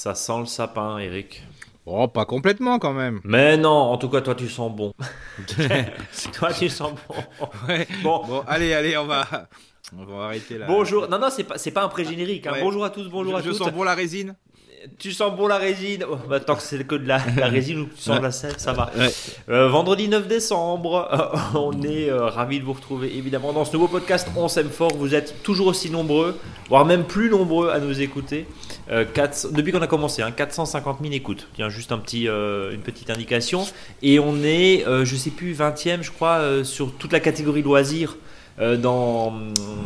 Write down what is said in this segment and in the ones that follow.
Ça sent le sapin, Eric. Oh, pas complètement quand même. Mais non, en tout cas, toi, tu sens bon. toi, tu sens bon. Ouais. Bon. Bon, allez, allez, on va, on va arrêter là. Bonjour. Non, non, c'est pas, c'est pas un pré-générique. hein. Ouais. Bonjour à tous, bonjour à je, je tous. sens bon la résine. Tu sens bon la résine oh, bah, Tant que c'est que de la, la résine ou que tu sens de la sève, ça va. Ouais. Euh, vendredi 9 décembre, euh, on est euh, ravis de vous retrouver évidemment dans ce nouveau podcast On s'aime fort. Vous êtes toujours aussi nombreux, voire même plus nombreux à nous écouter. Euh, 400 depuis qu'on a commencé, hein, 450 000 écoutes. Tiens, juste un petit, une petite indication. Et on est, je sais plus, 20e, je crois, sur toute la catégorie loisirs. Euh, dans,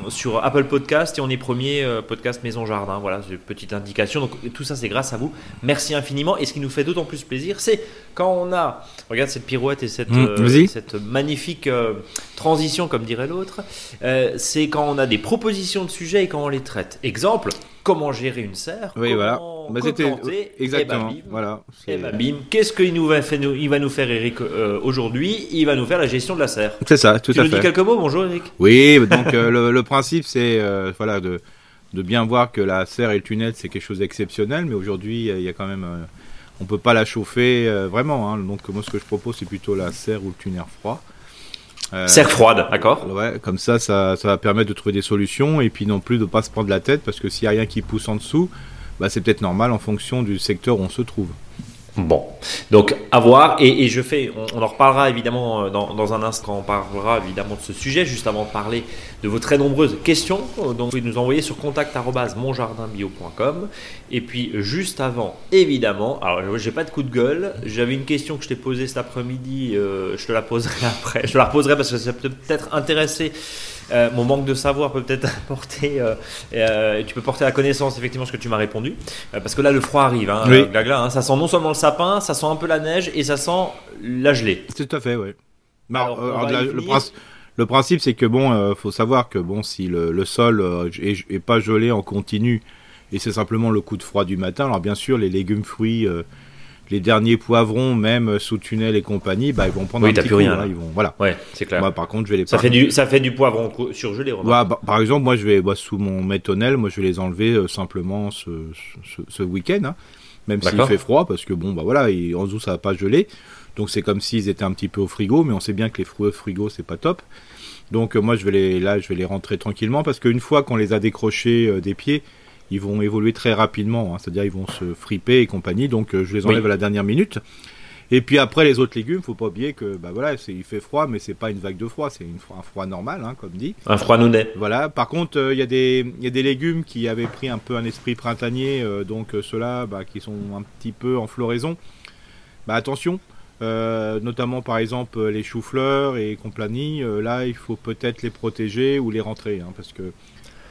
sur Apple Podcast et on est premier euh, podcast Maison Jardin. Voilà, c'est une petite indication. Donc tout ça, c'est grâce à vous. Merci infiniment. Et ce qui nous fait d'autant plus plaisir, c'est quand on a, regarde cette pirouette et cette, Mm, euh, cette magnifique euh, transition, comme dirait l'autre, euh, c'est quand on a des propositions de sujets et quand on les traite. Exemple, comment gérer une serre Oui, comment voilà. Bah, c'était co-planter, exactement. et bah, bim. voilà. Et bah, bim. Qu'est-ce qu'il nous va, faire, nous- il va nous faire, Eric, euh, aujourd'hui? Il va nous faire la gestion de la serre. c'est ça, tout tu à nous dis fait. quelques mots? Bonjour, Eric. Oui, donc euh, le, le principe c'est euh, voilà de, de bien voir que la serre et le tunnel c'est quelque chose d'exceptionnel, mais aujourd'hui il y a quand même on peut pas la chauffer vraiment. hein. donc moi ce que je propose c'est plutôt la serre ou le tunnel froid. Euh, Serre froide, d'accord. Ouais, comme ça, ça, ça va permettre de trouver des solutions et puis non plus de pas se prendre la tête parce que s'il y a rien qui pousse en dessous, bah c'est peut-être normal en fonction du secteur où on se trouve. Bon, donc à voir, et, et je fais, on, on en reparlera évidemment euh, dans, dans un instant, on parlera évidemment de ce sujet, juste avant de parler de vos très nombreuses questions, euh, donc vous pouvez nous envoyer sur contact.monjardinbio.com, et puis juste avant, évidemment, alors j'ai pas de coup de gueule, j'avais une question que je t'ai posée cet après-midi, euh, je te la poserai après, je te la reposerai parce que ça peut peut-être intéresser euh, mon manque de savoir peut peut-être apporter, euh, tu peux porter à connaissance effectivement ce que tu m'as répondu, parce que là le froid arrive, hein, Oui. Glagla, hein, ça sent non seulement le sapin, ça sent un peu la neige et ça sent la gelée. C'est tout à fait, ouais. Bah, Alors, la- le, principe, le principe, c'est que bon, euh, faut savoir que bon, si le, le sol euh, est, est pas gelé en continu et c'est simplement le coup de froid du matin, alors bien sûr, les légumes, fruits, euh, les derniers poivrons, même sous tunnel et compagnie, bah ils vont prendre Oui, un petit plus coup, rien, hein, ils vont, voilà. Ouais, c'est clair. Moi, par contre, je vais les ça, pas- fait du, ça fait du poivron surgelé. Ouais, bah, par exemple, moi, je vais bah, sous mon métonnel, moi, je vais les enlever euh, simplement ce, ce, ce week-end, hein, même s'il fait froid, parce que bon, bah voilà, et en dessous, ça va pas geler. Donc, c'est comme s'ils étaient un petit peu au frigo, mais on sait bien que les fruits au frigo, c'est pas top. Donc, euh, moi, je vais les, là, je vais les rentrer tranquillement, parce qu'une fois qu'on les a décrochés euh, des pieds, ils vont évoluer très rapidement, hein, c'est-à-dire ils vont se friper et compagnie. Donc, euh, je les enlève Oui. à la dernière minute. Et puis après les autres légumes, faut pas oublier que bah voilà, c'est, il fait froid, mais c'est pas une vague de froid, c'est un froid normal, hein, comme dit. Un froid nounet. Voilà. Par contre, euh, il y a des il y a des légumes qui avaient pris un peu un esprit printanier, euh, donc ceux-là, bah, qui sont un petit peu en floraison. Bah attention. Euh, notamment par exemple euh, les choux-fleurs et compagnie, euh, là il faut peut-être les protéger ou les rentrer, hein, parce que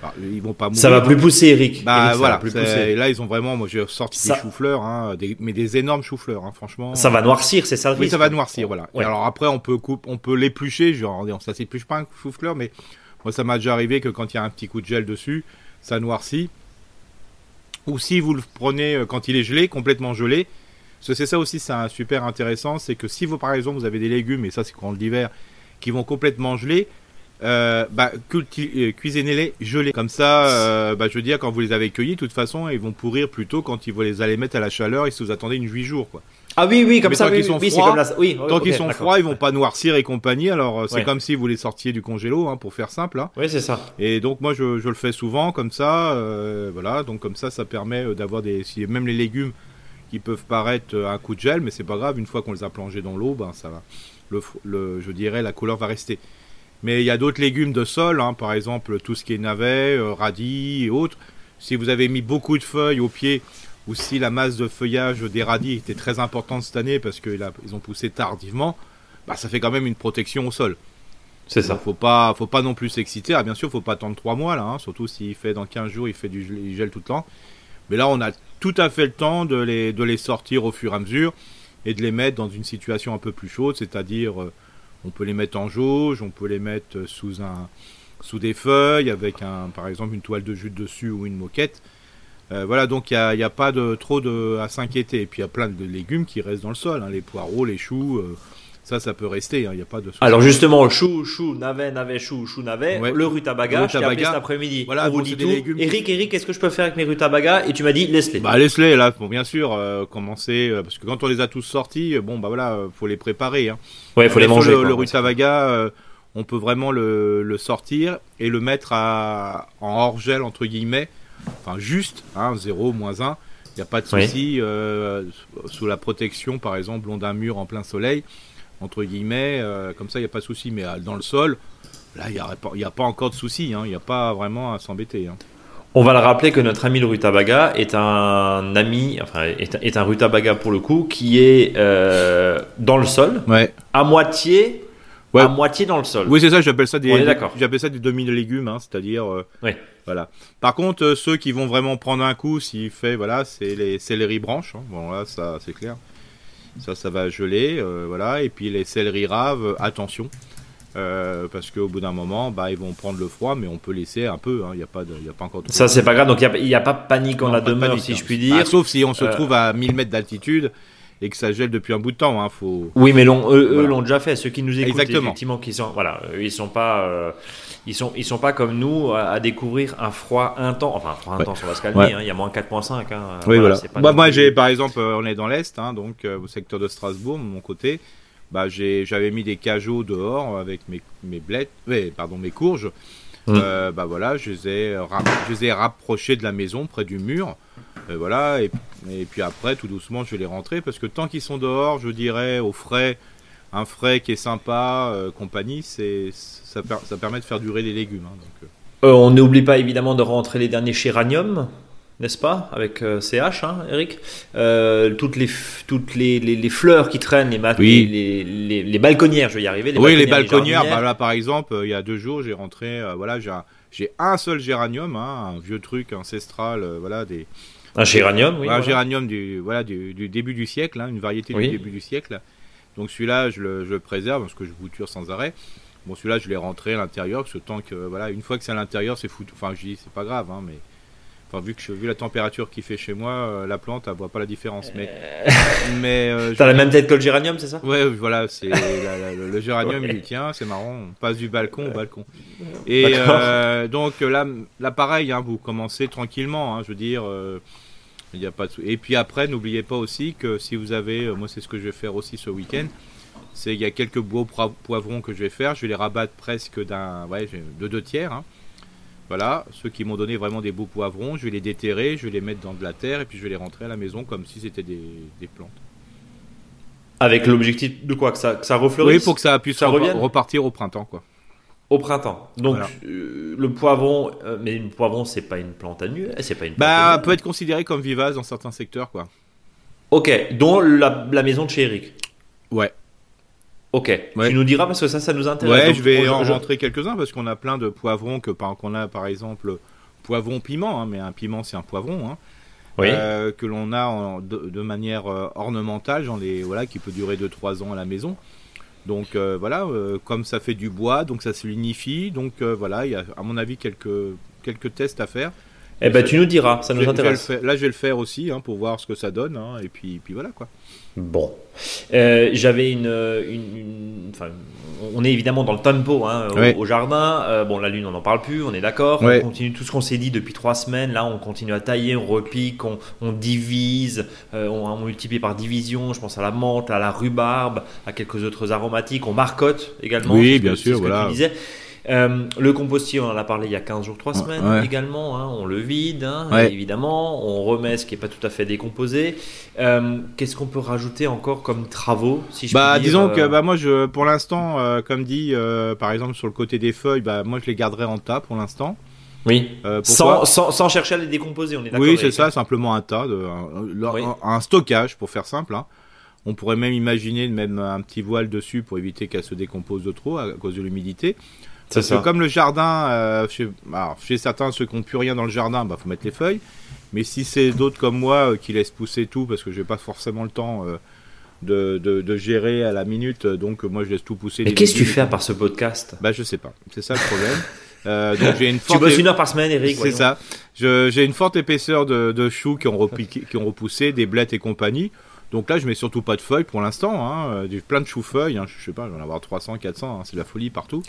bah, ils vont pas mourir. Ça va plus pousser, Eric. Bah Eric, voilà, plus pousser. là ils ont vraiment, moi j'ai sorti Ça- des choux-fleurs, hein, des- mais des énormes choux-fleurs, hein, franchement. Ça va noircir, c'est ça Oui, ça va noircir, voilà. Ouais. Et alors après, on peut couper, on peut l'éplucher. Genre, ça s'épluche pas un chou-fleur, mais moi, ça m'a déjà arrivé que quand il y a un petit coup de gel dessus, ça noircit. Ou si vous le prenez quand il est gelé, complètement gelé. Parce que c'est ça aussi, c'est un super intéressant, c'est que si vous, par exemple, vous avez des légumes, et ça c'est quand l'hiver, qui vont complètement geler, euh, bah, euh, cuisinez-les gelés. Comme ça, euh, bah, je veux dire, quand vous les avez cueillis, de toute façon, ils vont pourrir plutôt quand ils- vous les allez mettre à la chaleur et si vous attendez une 8 jours, quoi. Ah oui, oui, comme Mais ça, tant oui, qu'ils sont oui, froids, comme la... oui, Tant qu'ils sont froids, ils vont pas noircir et compagnie. Alors euh, c'est Ouais. comme si vous les sortiez du congélo, hein, pour faire simple. hein. Oui, c'est ça. Et donc moi je, je le fais souvent comme ça. euh, voilà, donc comme ça, ça permet d'avoir des, si, même les légumes qui peuvent paraître un coup de gel, mais c'est pas grave. Une fois qu'on les a plongés dans l'eau, ben ça va. Le, je dirais la couleur va rester. Mais il y a d'autres légumes de sol, hein, par exemple tout ce qui est navet, euh, radis et autres. Si vous avez mis beaucoup de feuilles au pied, ou si la masse de feuillage des radis était très importante cette année parce qu'ils ont poussé tardivement, bah, ça fait quand même une protection au sol. C'est ça. faut pas, faut pas non plus s'exciter. Ah, bien sûr, faut pas attendre 3 mois là, hein, surtout s'il fait dans 15 jours, il fait du gel, il gèle tout le temps. Mais là, on a tout à fait le temps de les, de les sortir au fur et à mesure et de les mettre dans une situation un peu plus chaude, c'est-à-dire euh, on peut les mettre en jauge, on peut les mettre euh, sous un, sous des feuilles avec un, par exemple une toile de jute dessus ou une moquette. Euh, voilà, donc il n'y a, pas de, trop de, à s'inquiéter. Et puis il y a plein de légumes qui restent dans le sol, hein, les poireaux, les choux. Ça, ça peut rester, hein, il n'y a pas de souci. Alors justement, chou, chou, navet, navet, chou, chou, navet, Ouais. le rutabaga, je t'ai appelé cet après-midi. Voilà, on vous bon, dit tout. légumes. Eric, Eric, qu'est-ce que je peux faire avec mes rutabagas Et tu m'as dit, laisse-les. Bah laisse-les là, pour bien sûr euh, commencer, euh, parce que quand on les a tous sortis, euh, bon bah voilà, faut les préparer. Hein. ouais, il faut les manger. Le, quoi. le rutabaga, euh, on peut vraiment le, le sortir et le mettre à, en hors gel entre guillemets, enfin juste, hein, 0, moins 1. Il n'y a pas de souci sous la protection, par exemple, long d'un mur en plein soleil, entre guillemets, euh, comme ça il n'y a pas de souci. Mais euh, dans le sol, là il n'y a, a pas encore de souci, hein, il n'y a pas vraiment à s'embêter. hein. On va le rappeler que notre ami le rutabaga est un ami, enfin est, est un rutabaga pour le coup, qui est euh, dans le sol, Ouais. à moitié, Ouais. à moitié dans le sol. Oui, c'est ça, j'appelle ça des, j'appelle ça des demi-légumes, hein, c'est-à-dire, euh, Ouais. voilà. Par contre, ceux qui vont vraiment prendre un coup, s'il fait, voilà, c'est les céleri branches, hein. bon là, ça, c'est clair. Ça, ça va geler, euh, voilà, et puis les céleri raves, attention, euh, parce qu'au bout d'un moment, bah, ils vont prendre le froid, mais on peut laisser un peu, hein, il n'y a pas il a pas encore de Ça c'est pas grave, donc il n'y a, a pas de panique en Non, la de demeure, panique, si hein. je puis dire. Ah, sauf si on se Euh, trouve à 1000 mètres d'altitude et que ça gèle depuis un bout de temps, hein, faut. Oui, mais eux, Voilà. l'ont déjà fait. Ceux qui nous écoutent, Exactement. effectivement, qui sont, voilà, ils sont pas, euh, ils sont, ils sont pas comme nous à, à découvrir un froid intense. Enfin, un froid Ouais. intense, on va se calmer. Ouais. hein, il y a moins 4.5. Hein, Oui, voilà. pas Bah, moi, j'ai, par exemple, euh, on est dans l'Est, hein, donc euh, au secteur de Strasbourg, de mon côté. Bah, j'avais mis des cajots dehors avec mes, mes blettes, ouais, pardon, mes courges. Mm. Euh, bah voilà, je les, ai, je les ai rapprochés de la maison, près du mur. Voilà, et, et puis après, tout doucement, je vais les rentrer parce que tant qu'ils sont dehors, je dirais au frais, un frais qui est sympa, euh, compagnie, c'est, ça, per- ça permet de faire durer les légumes. hein, donc, euh. Euh, on n'oublie pas évidemment de rentrer les derniers géraniums, n'est-ce pas Avec CH, hein, Eric? Toutes, les, toutes les, les, les fleurs qui traînent, les, Oui. les, balconnières, je vais y arriver. oui, les balconnières, bah là par exemple, il y a deux jours, j'ai rentré, voilà, j'ai un, j'ai un seul géranium, hein, un vieux truc ancestral, voilà, des Un géranium, oui. un voilà. géranium du, voilà, du, du début du siècle, hein, une variété Oui. du début du siècle. Donc celui-là, je le, je le préserve parce que je bouture sans arrêt. Bon, celui-là, je l'ai rentré à l'intérieur, parce que tant que, voilà, une fois que c'est à l'intérieur, c'est foutu. Enfin, je dis, c'est pas grave, hein, mais. Enfin, vu que je, vu la température qu'il fait chez moi, euh, la plante, elle voit pas la différence. Mais, mais euh, je- T'as la même tête que le géranium, c'est ça? Ouais, voilà, c'est la- la- le, le géranium, il tient, c'est marrant, on passe du balcon au balcon. Et euh, donc là, là pareil, hein, vous commencez tranquillement, hein, je veux dire, euh, il n'y a pas de Et puis après, n'oubliez pas aussi que si vous avez, euh, moi c'est ce que je vais faire aussi ce week-end, c'est il y a quelques beaux poivrons que je vais faire, je vais les rabattre presque d'un, ouais, de deux tiers. hein. Voilà, ceux qui m'ont donné vraiment des beaux poivrons, je vais les déterrer, je vais les mettre dans de la terre et puis je vais les rentrer à la maison comme si c'était des, des plantes. Avec l'objectif de quoi? Que ça, que ça Oui, refleurisse pour que ça puisse ça repartir au printemps, quoi. Au printemps. Donc Voilà. euh, le poivron, euh, mais le poivron, c'est pas une plante annuelle, c'est pas une. plante Bah, annuelle. peut être considéré comme vivace dans certains secteurs, quoi. Ok, dont la, la maison de chez Eric. Ouais. Ok, Ouais. tu nous diras parce que ça, ça nous intéresse. Ouais, Donc, je vais on- en rentrer quelques-uns parce qu'on a plein de poivrons que par qu'on a par exemple poivron piment, hein, mais un piment c'est un poivron, hein, Oui. euh, que l'on a en- de, de manière ornementale, j'en ai voilà qui peut durer 2-3 ans à la maison. Donc euh, voilà, euh, comme ça fait du bois, donc ça se linifie, donc euh, voilà, il y a à mon avis quelques quelques tests à faire. Eh ben, tu nous diras, ça nous je intéresse. là, je vais le faire aussi hein, pour voir ce que ça donne, hein, et puis puis voilà quoi. Bon, Euh, j'avais une, une- une- enfin, on est évidemment dans le tempo hein, au, jardin. Euh, bon, la lune, on n'en parle plus, on est d'accord. On continue tout ce qu'on s'est dit depuis trois semaines. Là, on continue à tailler, on repique, on, on divise, euh, on, on multiplie par division. Je pense à la menthe, à la rhubarbe, à quelques autres aromatiques. On marcotte également. Oui, bien sûr, c'est ce que voilà. tu disais. Euh, le compostier, on en a parlé il y a 15 jours, 3 Ouais, semaines ouais. également. hein. on le vide, hein, Ouais. évidemment. On remet ce qui n'est pas tout à fait décomposé. Euh, Qu'est-ce qu'on peut rajouter encore comme travaux si je Bah disons euh, que bah moi je pour l'instant euh, comme dit euh, par exemple sur le côté des feuilles bah moi je les garderai en tas pour l'instant. Oui. Euh, Sans, sans, sans chercher à les décomposer, on est d'accord Oui, c'est ça, simplement un tas, de, un, un- Oui. un stockage pour faire simple. hein. On pourrait même imaginer mettre un petit voile dessus pour éviter qu'elle se décompose de trop à cause de l'humidité. C'est Parce que ça. comme le jardin, euh, chez, alors, chez certains ceux qui n'ont plus rien dans le jardin, bah faut mettre les feuilles. Mais si c'est d'autres comme moi euh, qui laissent pousser tout, parce que j'ai pas forcément le temps euh, de, de, de gérer à la minute, euh, donc moi je laisse tout pousser. Mais qu'est-ce que tu fais à part ce podcast? Bah je sais pas, c'est ça le problème. Euh, donc j'ai une Tu forte bosses une heure par semaine, Eric. c'est ça. Je- J'ai une forte épinceur de, de choux qui ont, repiqué- qui ont repoussé, des blettes et compagnie. Donc là, je mets surtout pas de feuilles pour l'instant. Hein. J'ai plein de choux-feuilles. Hein. Je sais pas, je vais en avoir 300, 400. Hein. C'est de la folie partout.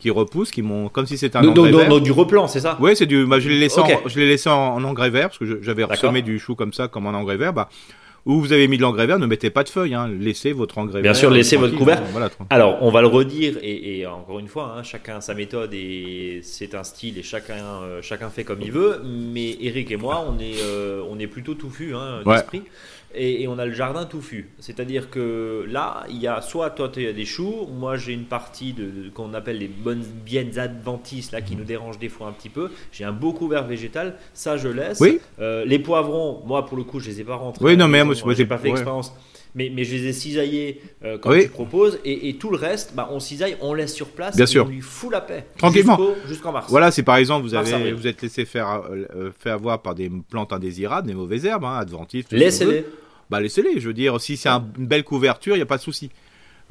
Qui repoussent, qui m'ont comme si c'était un Donc, engrais vert. donc du replant, c'est ça Oui, c'est du. Bah, je l'ai laissé, en, je l'ai laissé en, en engrais vert parce que j'avais ressemé du chou comme ça, comme en engrais vert. Bah, où vous avez mis de l'engrais vert, ne mettez pas de feuilles. Hein. Laissez votre engrais Bien vert. sûr, laissez votre couvert. Voilà. Alors, on va le redire, et, et encore une fois, hein, chacun sa méthode et c'est un style et chacun, euh, chacun fait comme il veut. Mais Eric et moi, on est, euh, on est plutôt touffu hein, Ouais. Et, et on a le jardin touffu. C'est-à-dire que là, il y a soit toi, tu as des choux, moi j'ai une partie de, de- qu'on appelle les bonnes biennes adventices là qui nous dérangent des fois un petit peu. J'ai un beau couvert végétal, ça je laisse. Oui. Euh, les poivrons, moi pour le coup, je les ai pas rentrés. Oui, non, mais moi, j'ai j'ai- pas fait ouais. expérience. Mais, mais je les ai cisaillés euh, comme Oui. tu proposes, et, et tout le reste, bah, on cisaille, on laisse sur place, Bien et sûr. on lui fout la paix. Tranquillement. Jusqu'en mars. Voilà, si par exemple vous avez vous êtes laissé faire euh, euh, fait avoir par des plantes indésirables, des mauvaises herbes, hein, adventives, Laissez-les. bah laissez-les. Je veux dire, si c'est un- une belle couverture, il n'y a pas de souci.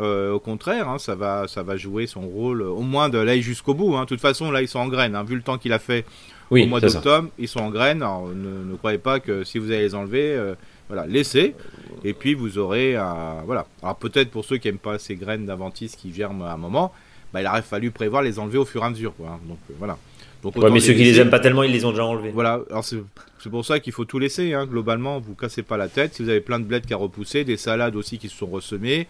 Euh, au contraire, hein, ça va ça va jouer son rôle au moins de l'ail jusqu'au bout. hein. De toute façon, là ils sont en graines. hein. Vu le temps qu'il a fait Oui, au mois c'est d'octobre, ils sont en graines. Alors, ne, ne croyez pas que si vous allez les enlever, euh, voilà, laissez. Et puis vous aurez un, voilà. Alors peut-être pour ceux qui aiment pas ces graines d'Aventis qui germent à un moment, bah, il aurait fallu prévoir les enlever au fur et à mesure. Quoi, hein. Donc euh, voilà. Donc Ouais, mais ceux qui les aiment pas tellement, ils les ont déjà enlevés. Voilà, alors c'est c'est pour ça qu'il faut tout laisser. Hein. Globalement, vous cassez pas la tête. Si vous avez plein de bleds qui a repoussé, des salades aussi qui se sont ressemées,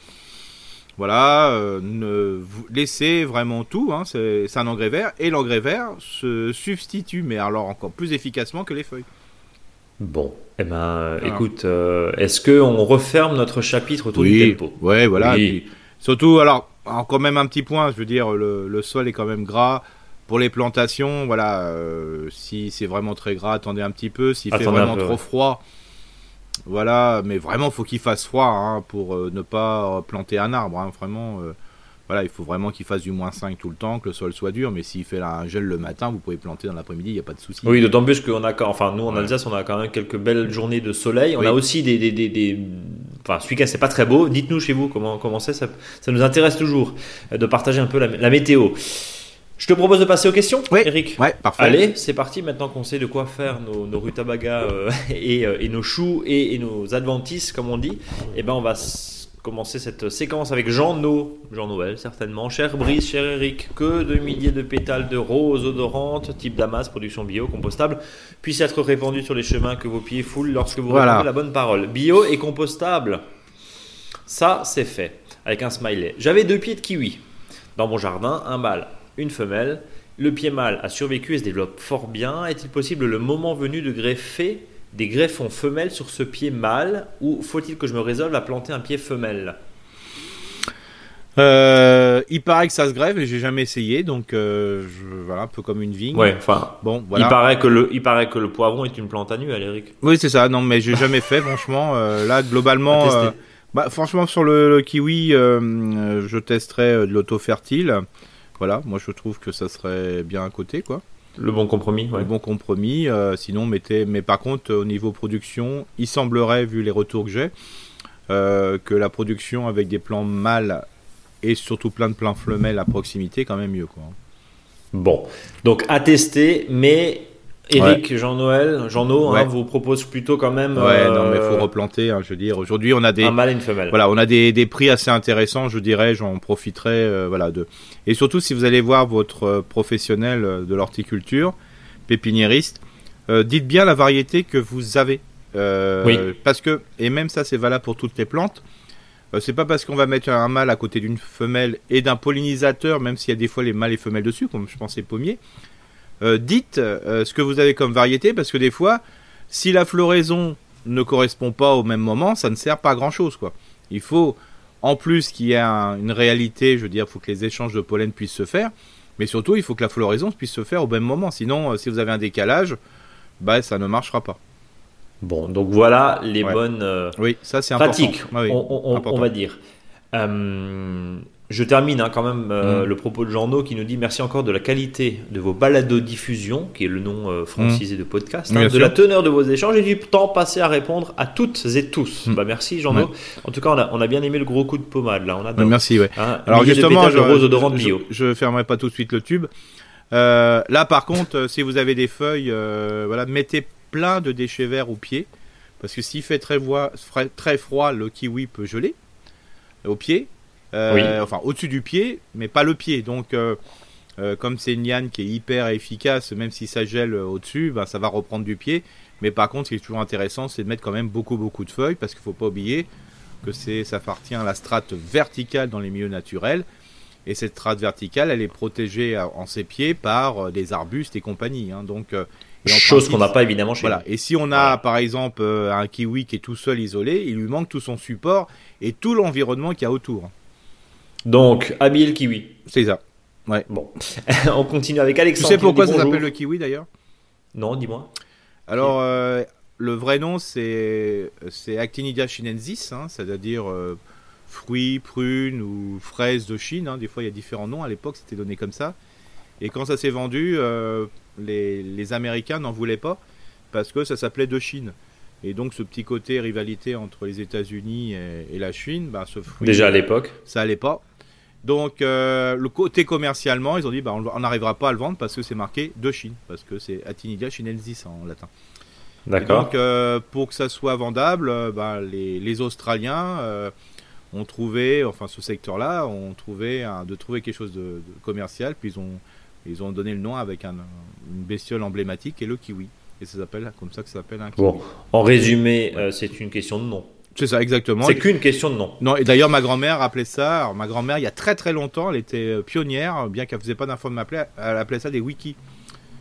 voilà, euh, ne, vous laissez vraiment tout. Hein. C'est c'est un engrais vert et l'engrais vert se substitue, mais alors encore plus efficacement que les feuilles. Bon, eh ben, Voilà. écoute, euh, est-ce qu'on referme notre chapitre autour du tempo? Ouais, voilà. Oui. puis, surtout, alors, encore même un petit point. Je veux dire, le, le sol est quand même gras. Pour les plantations, voilà, euh, si c'est vraiment très gras, attendez un petit peu. S'il fait vraiment peu, trop ouais. froid, voilà, mais vraiment, faut qu'il fasse froid hein, pour euh, ne pas planter un arbre. hein, vraiment, euh, voilà, il faut vraiment qu'il fasse du moins 5 tout le temps, que le sol soit dur. Mais s'il fait là, un gel le matin, vous pouvez planter dans l'après-midi, il n'y a pas de souci. Oui, d'autant plus qu'on a, enfin, nous en Ouais. Alsace, on a quand même quelques belles journées de soleil. On Oui. a aussi des, des, des, des- enfin, ce week-end c'est pas très beau. Dites-nous chez vous comment comment c'est. Ça, ça nous intéresse toujours de partager un peu la, la météo. Je te propose de passer aux questions, Oui. Eric. Ouais, parfait. Allez, c'est parti. Maintenant qu'on sait de quoi faire nos, nos rutabagas euh, et, euh, et nos choux et, et nos adventices, comme on dit, eh ben on va commencer cette séquence avec Jean No, Jean Noël certainement. Cher Brice, cher Eric, que de milliers de pétales de roses odorantes, type Damas, production bio, compostable, puissent être répandus sur les chemins que vos pieds foulent lorsque vous Voilà. la bonne parole. Bio et compostable. Ça, c'est fait. Avec un smiley. J'avais deux pieds de kiwi dans mon jardin, un mâle, une femelle. Le pied mâle a survécu et se développe fort bien. Est-il possible le moment venu de greffer des greffons femelles sur ce pied mâle ou faut-il que je me résolve à planter un pied femelle? Euh, il paraît que ça se grève, mais j'ai jamais essayé, donc euh, je, voilà, un peu comme une vigne. Ouais, enfin, Bon, voilà. il, paraît que le, il paraît que le poivron est une plante annuelle, Eric. Oui, c'est ça. Non, mais j'ai jamais fait, franchement. Euh, là, globalement, bah, franchement, sur le, le kiwi, je testerais euh, de l'auto-fertile. Voilà, moi je trouve que ça serait bien à côté, quoi. Le bon compromis, ouais. Un bon compromis. euh, sinon, mettez. Mais par contre, au niveau production, il semblerait, vu les retours que j'ai, euh, que la production avec des plants mâles et surtout plein de plants femelles à proximité, quand même mieux, quoi. Bon, donc à tester, mais Eric, Jean-Noël, Jean-No, Ouais. hein, vous propose plutôt quand même Ouais, non, mais euh, faut replanter. hein, je veux dire, aujourd'hui, on a des. un mâle et une femelle. Voilà, on a des, des prix assez intéressants, je dirais, j'en profiterai, euh, voilà, de. Et surtout, si vous allez voir votre euh, professionnel euh, de l'horticulture, pépiniériste, euh, dites bien la variété que vous avez. Euh, Oui. Parce que, et même ça, c'est valable pour toutes les plantes. euh, c'est pas parce qu'on va mettre un mâle à côté d'une femelle et d'un pollinisateur, même s'il y a des fois les mâles et femelles dessus, comme je pense les pommiers. Euh, dites euh, ce que vous avez comme variété, parce que des fois, si la floraison ne correspond pas au même moment, ça ne sert pas à grand chose, quoi. Il faut, en plus qu'il y ait un- une réalité, je veux dire, il faut que les échanges de pollen puissent se faire, mais surtout, il faut que la floraison puisse se faire au même moment. Sinon, euh, si vous avez un décalage, bah, ça ne marchera pas. Bon, donc voilà les Ouais. bonnes Oui, ça important. pratiques, Ah oui, on, on- on- important. on va dire. Je termine hein, quand même euh, Mm. le propos de Jean-No qui nous dit merci encore de la qualité de vos balados-diffusion, qui est le nom euh, francisé de podcast, Mm. hein, de sûr. la teneur de vos échanges et du temps passé à répondre à toutes et tous. Mm. Bah, merci Jean-No. Ouais. En tout cas, on a, on a bien aimé le gros coup de pommade là. On a merci, ouais. Hein, Alors justement, je, de rose odorante je- bio. je fermerai pas tout de suite le tube. Euh, là, par contre, si vous avez des feuilles, voilà, mettez plein de déchets verts au pied, Parce que s'il fait très, très froid, le kiwi peut geler au pied. Euh, Oui. Enfin, au-dessus du pied, mais pas le pied. Donc, euh, euh, comme c'est une liane qui est hyper efficace, même si ça gèle au-dessus, ben, ça va reprendre du pied. Mais par contre, ce qui est toujours intéressant, c'est de mettre quand même beaucoup, beaucoup de feuilles, parce qu'il faut pas oublier que c'est, ça appartient à la strate verticale dans les milieux naturels. Et cette strate verticale, elle est protégée en ses pieds par des arbustes et compagnie. hein. Donc, et Chose qu'on n'a pas évidemment chez voilà. Et si on a par exemple un kiwi qui est tout seul isolé, il lui manque tout son support et tout l'environnement qu'il y a autour. Donc, habiller le kiwi. C'est ça. Bon, on continue avec Tu Alexandre. sais qui nous pourquoi ça s'appelle le kiwi d'ailleurs? Non, dis-moi. Alors, euh, le vrai nom c'est c'est Actinidia chinensis, hein, c'est-à-dire euh, fruits, prunes ou fraises de Chine. hein. Des fois, il y a différents noms. À l'époque, c'était donné comme ça. Et quand ça s'est vendu, euh, les, les Américains n'en voulaient pas parce que ça s'appelait de Chine. Et donc, ce petit côté rivalité entre les États-Unis et, et la Chine, bah, ce fruit, Déjà à l'époque. ça allait pas. Donc, euh, le côté commercialement, ils ont dit bah, on n'arrivera pas à le vendre parce que c'est marqué de Chine, parce que c'est Actinidia chinensis en latin. Et D'accord. Donc, euh, pour que ça soit vendable, euh, bah, les, les Australiens ont trouvé, enfin ce secteur-là, ont trouvé de trouver quelque chose de, de commercial, puis ils ont, ils ont donné le nom avec un, une bestiole emblématique qui est le kiwi. Et ça s'appelle comme ça que ça s'appelle un kiwi. Bon, en résumé, c'est une question de nom. C'est ça, exactement. C'est qu'une question de nom. Non, et d'ailleurs, ma grand-mère appelait ça. Alors, ma grand-mère, il y a très très longtemps, elle était euh, pionnière, bien qu'elle faisait pas d'infos de m'appeler, elle appelait ça des wikis.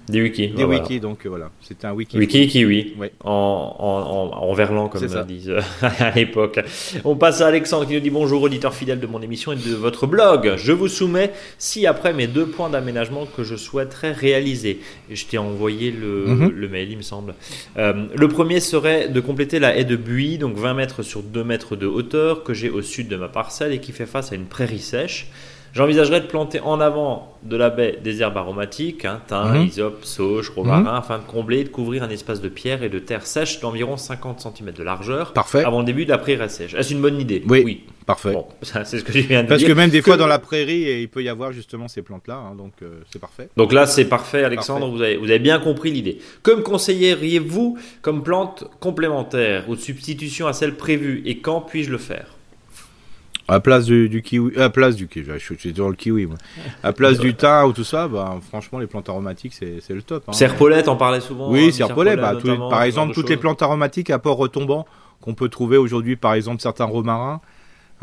Des wikis. Des Ah, voilà. wikis, donc euh, voilà, c'était un wiki. Wiki kiwi. Ouais. En, en, en, en verlan, comme ça. on disent euh, à l'époque. On passe à Alexandre qui nous dit bonjour, auditeur fidèle de mon émission et de votre blog. Je vous soumets ci après mes deux points d'aménagement que je souhaiterais réaliser. Je t'ai envoyé le, Mhm. le mail, il me semble. Euh, le premier serait de compléter la haie de buis, donc 20 mètres sur 2 mètres de hauteur, que j'ai au sud de ma parcelle et qui fait face à une prairie sèche. J'envisagerais de planter en avant de la baie des herbes aromatiques, hein, thym, Mhm. hysope, sauge, romarin, afin de combler et de couvrir un espace de pierre et de terre sèche d'environ 50 cm de largeur Parfait. avant le début de la prairie sèche. Est-ce une bonne idée? Oui. Parfait. Bon, c'est ce que je viens de Parce dire. que même des fois dans la prairie, il peut y avoir justement ces plantes-là, hein, donc euh, c'est parfait. Donc là, c'est parfait, Alexandre. Parfait. Vous, avez, vous avez bien compris l'idée. Que me conseilleriez-vous comme plante complémentaire ou de substitution à celle prévue et quand puis-je le faire? À la place du, du kiwi, à la place du kiwi, je suis dans le kiwi, moi. À la place du thym ou tout ça, bah, franchement, les plantes aromatiques, c'est le top. hein. Serpolette, on parlait souvent. Oui, hein, serpolet, bah, par exemple, toutes les plantes aromatiques à port retombant qu'on peut trouver aujourd'hui, par exemple, certains romarins.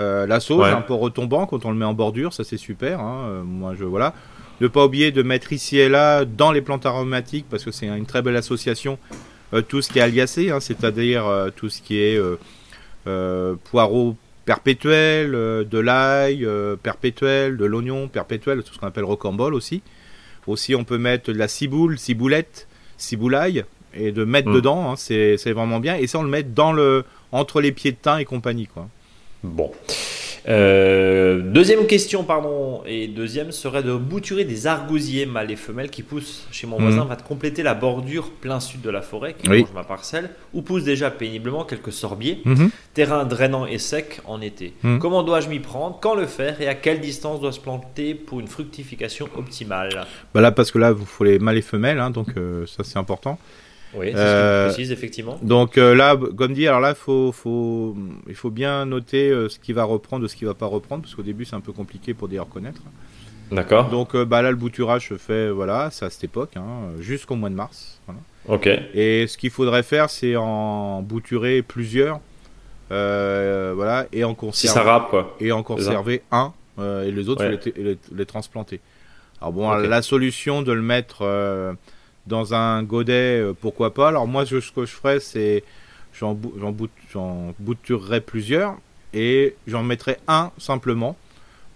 Euh, la sauge, Ouais. un port retombant, quand on le met en bordure, ça c'est super. hein. Euh, moi, je voilà. Ne pas oublier de mettre ici et là dans les plantes aromatiques, parce que c'est une très belle association, euh, tout ce qui est aliacé, hein, c'est-à-dire euh, tout ce qui est euh, euh, poireau perpétuel, euh, de l'ail euh, perpétuel, de l'oignon perpétuel, tout ce qu'on appelle rocambole aussi. Aussi, on peut mettre de la ciboule, ciboulette, ciboulaille, et de mettre Mm. dedans, hein, c'est c'est vraiment bien. Et ça, on le met dans le, entre les pieds de thym et compagnie. Quoi. Bon. Euh, deuxième question, pardon, et deuxième serait de bouturer des argousiers mâles et femelles qui poussent chez mon Mhm. voisin, va te compléter la bordure plein sud de la forêt qui Oui. longe ma parcelle, où poussent déjà péniblement quelques sorbiers, Mhm. terrain drainant et sec en été. Mhm. Comment dois-je m'y prendre? Quand le faire Et à quelle distance doit se planter pour une fructification optimale? Bah là, parce que là, il faut les mâles et femelles, hein, donc euh, ça c'est important. Oui, c'est Euh, ce que tu précises, effectivement. Donc euh, là, comme dit, alors là, faut, faut, il faut bien noter euh, ce qui va reprendre ce qui va pas reprendre, parce qu'au début, c'est un peu compliqué pour les reconnaître. D'accord. Donc euh, bah là, le bouturage se fait, voilà, c'est à cette époque, hein, jusqu'au mois de mars. Voilà. Ok. Et ce qu'il faudrait faire, c'est en bouturer plusieurs, euh, voilà, et en Si conserver, ça rappe, quoi. et en conserver un, euh, et les autres, Ouais. faut les, les, les transplanter. Alors bon, la solution de le mettre euh, dans un godet, euh, pourquoi pas. Alors moi, ce que je ferais, c'est j'en bou- j'en bout- j'en bouturerais plusieurs et j'en mettrais un simplement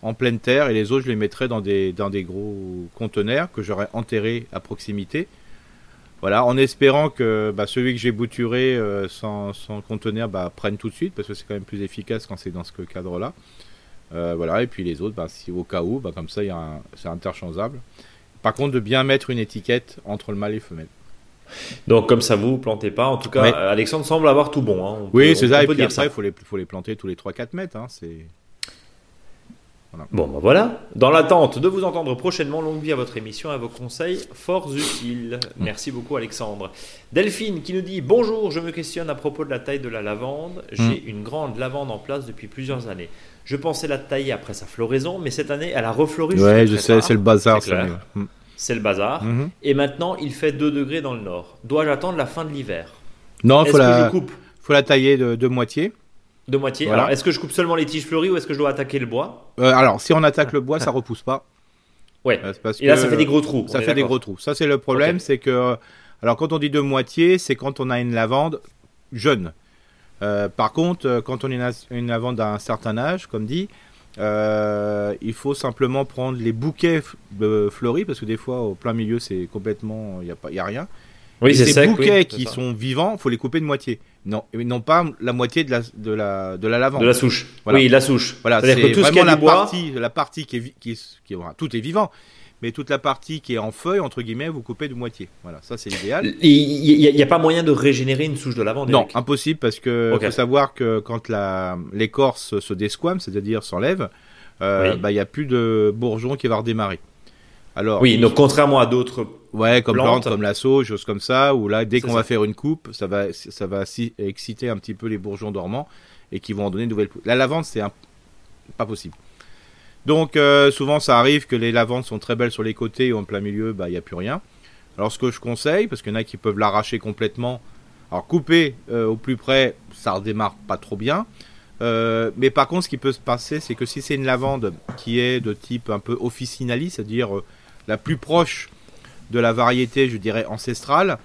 en pleine terre et les autres, je les mettrais dans des, gros conteneurs que j'aurais enterrés à proximité. Voilà, en espérant que bah, celui que j'ai bouturé euh, sans, conteneur bah, prenne tout de suite, parce que c'est quand même plus efficace quand c'est dans ce cadre-là. Euh, voilà, et puis les autres, bah, si au cas où, comme ça, c'est interchangeable. Par contre, de bien mettre une étiquette entre le mâle et le femelle. Donc, comme ça, vous plantez pas. En tout cas, Ouais. Alexandre semble avoir tout bon. hein. On Oui, c'est ça, on et puis dire après, il faut les, faut les planter tous les 3-4 mètres. Hein, c'est... Voilà. Bon, ben voilà. Dans l'attente de vous entendre prochainement, longue vie à votre émission et à vos conseils fort utiles. Merci beaucoup, Alexandre. Delphine qui nous dit Bonjour, je me questionne à propos de la taille de la lavande. J'ai une grande lavande en place depuis plusieurs années. Je pensais la tailler après sa floraison, mais cette année, elle a refleuri. Ouais, je sais, c'est le bazar. C'est Mm. C'est le bazar. Mhm. Et maintenant, il fait 2 degrés dans le nord. Dois-je attendre la fin de l'hiver? Non, faut la, je coupe? faut la tailler de, de moitié. De moitié Voilà. Alors, est-ce que je coupe seulement les tiges fleuries ou est-ce que je dois attaquer le bois? Euh, alors, si on attaque le bois, ça repousse pas. Ouais. Euh, parce Et là, que- ça fait des gros trous. Ça fait des gros trous. Ça, c'est le problème, c'est que. Alors, quand on dit de moitié, c'est quand on a une lavande jeune. Euh, par contre, euh, quand on a une, lavande d'un certain âge, comme dit, euh, il faut simplement prendre les bouquets de fleuris, parce que des fois, au plein milieu, c'est complètement. Il n'y a, pas- y a rien. Oui, c'est ces bouquets oui, qui ça. sont vivants, faut les couper de moitié. Non, non pas la moitié de la, de la, de la lavande. De la souche. Voilà. Oui, la souche. Voilà, C'est-à-dire c'est que tout ce qui vraiment a la bois. partie, la partie qui est, qui est- qui est- voilà, tout est vivant, mais toute la partie qui est en feuille entre guillemets, vous coupez de moitié. Voilà, ça c'est l'idéal. Il n'y a, pas moyen de régénérer une souche de lavande Non, Eric impossible parce que Ok. faut savoir que quand la l'écorce se desquame, c'est-à-dire s'enlève, euh, Oui. bah il y a plus de bourgeon qui va redémarrer. Alors Oui, donc contrairement à d'autres. Ouais, comme plantes. plante, comme choses comme ça, où là dès qu'on va faire une coupe, ça va ça va exciter un petit peu les bourgeons dormants et qui vont en donner de nouvelles. La lavande c'est un- pas possible. Donc euh, souvent ça arrive que les lavandes sont très belles sur les côtés et en plein milieu, bah il y a plus rien. Alors ce que je conseille, parce qu'il y en a qui peuvent l'arracher complètement, alors couper euh, au plus près, ça redémarre pas trop bien. Euh, mais par contre, ce qui peut se passer, c'est que si c'est une lavande qui est de type un peu officinali, c'est-à-dire la plus proche de la variété, je dirais ancestrale,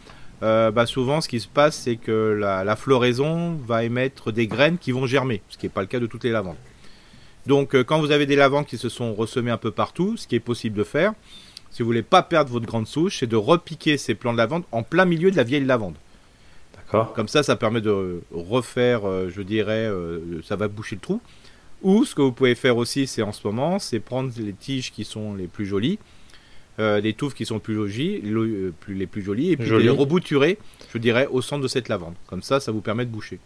euh, bah souvent ce qui se passe, c'est que la, la floraison va émettre des graines qui vont germer, ce qui n'est pas le cas de toutes les lavandes. Donc, euh, quand vous avez des lavandes qui se sont ressemées un peu partout, ce qui est possible de faire, si vous voulez pas perdre votre grande souche, c'est de repiquer ces plants de lavande en plein milieu de la vieille lavande. D'accord. Comme ça, ça permet de refaire, euh, je dirais, ça va boucher le trou. Ou ce que vous pouvez faire aussi, c'est en ce moment, c'est prendre les tiges qui sont les plus jolies, euh, les touffes qui sont plus le- euh, plus, les plus jolies, et puis de Jolies. les rebouturer, je dirais, au centre de cette lavande. Comme ça, ça vous permet de boucher.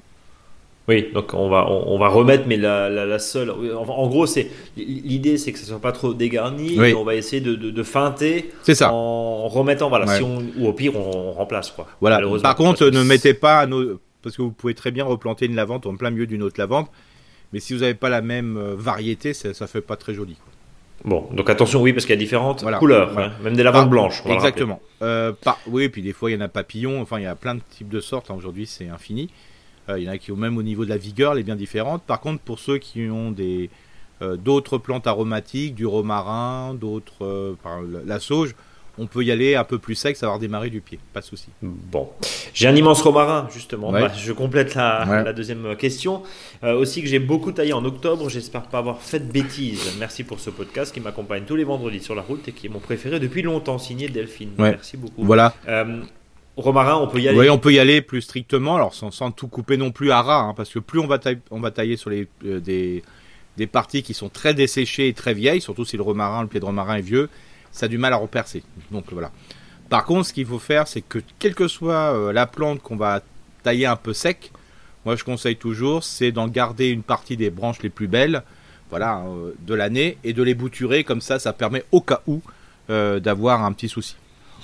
Oui, donc on va, on, on va remettre, mais la, la, la seule. En, en gros, c'est l'idée, c'est que ça soit pas trop dégarni. Oui. Et on va essayer de, de, de feinter C'est ça. en remettant, voilà, Ouais. si on, ou au pire, on, on remplace quoi. Voilà. Par contre, ne mettez pas, nos- parce que vous pouvez très bien replanter une lavande en plein milieu d'une autre lavande. Mais si vous n'avez pas la même euh, variété, ça, ça fait pas très joli. quoi. Bon, donc attention, oui, parce qu'il y a différentes Voilà. couleurs, Voilà. hein, même des lavandes blanches. Exactement. Euh, par- oui, puis des fois il y en a papillons, enfin il y a plein de types de sortes. hein. Aujourd'hui c'est infini. Euh, il y en a qui ont même au niveau de la vigueur les bien différentes. Par contre pour ceux qui ont des euh, d'autres plantes aromatiques, du romarin, d'autres, euh, la sauge, on peut y aller un peu plus sec, ça va redémarrer du pied, pas de souci. Bon, j'ai un immense romarin justement. Ouais. Bah, je complète la, Ouais. la deuxième question. Euh, aussi que j'ai beaucoup taillé en octobre. J'espère pas avoir fait de bêtises. Merci pour ce podcast qui m'accompagne tous les vendredis sur la route et qui est mon préféré depuis longtemps. Signé Delphine. Ouais. Merci beaucoup. Voilà. Euh, romarin, on peut y aller. Oui, on peut y aller plus strictement, alors sans, sans tout couper non plus à ras, hein, parce que plus on va, tailler, on va tailler sur les, euh, des, des parties qui sont très desséchées et très vieilles, surtout si le romarin, le pied de romarin est vieux, ça a du mal à repercer. Donc voilà. Par contre, ce qu'il faut faire, c'est que quelle que soit euh, la plante qu'on va tailler un peu sec, moi je conseille toujours, c'est d'en garder une partie des branches les plus belles, voilà, euh, de l'année, et de les bouturer comme ça, ça permet au cas où euh, d'avoir un petit souci.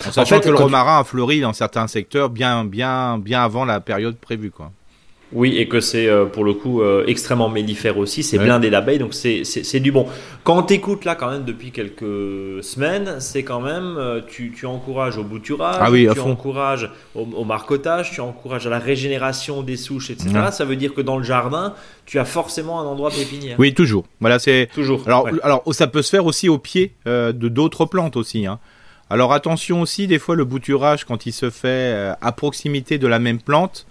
En sachant fait, que le tu- romarin a fleuri dans certains secteurs bien, bien, bien avant la période prévue, quoi. Oui, et que c'est euh, pour le coup euh, extrêmement mellifère aussi. C'est Ouais. blindé d'abeilles, donc c'est- du bon. Quand t'écoutes là, quand même, depuis quelques semaines, c'est quand même. euh, tu, tu encourages au bouturage, Ah oui, tu fond. encourages au, au marcotage, tu encourages à la régénération des souches, etc. Ouais. Ça veut dire que dans le jardin, tu as forcément un endroit pépinière. Oui, toujours. Voilà, c'est. Toujours. Alors, Ouais. alors, ça peut se faire aussi au pied de d'autres plantes aussi. hein. Alors attention aussi, des fois le bouturage quand il se fait à proximité de la même plante,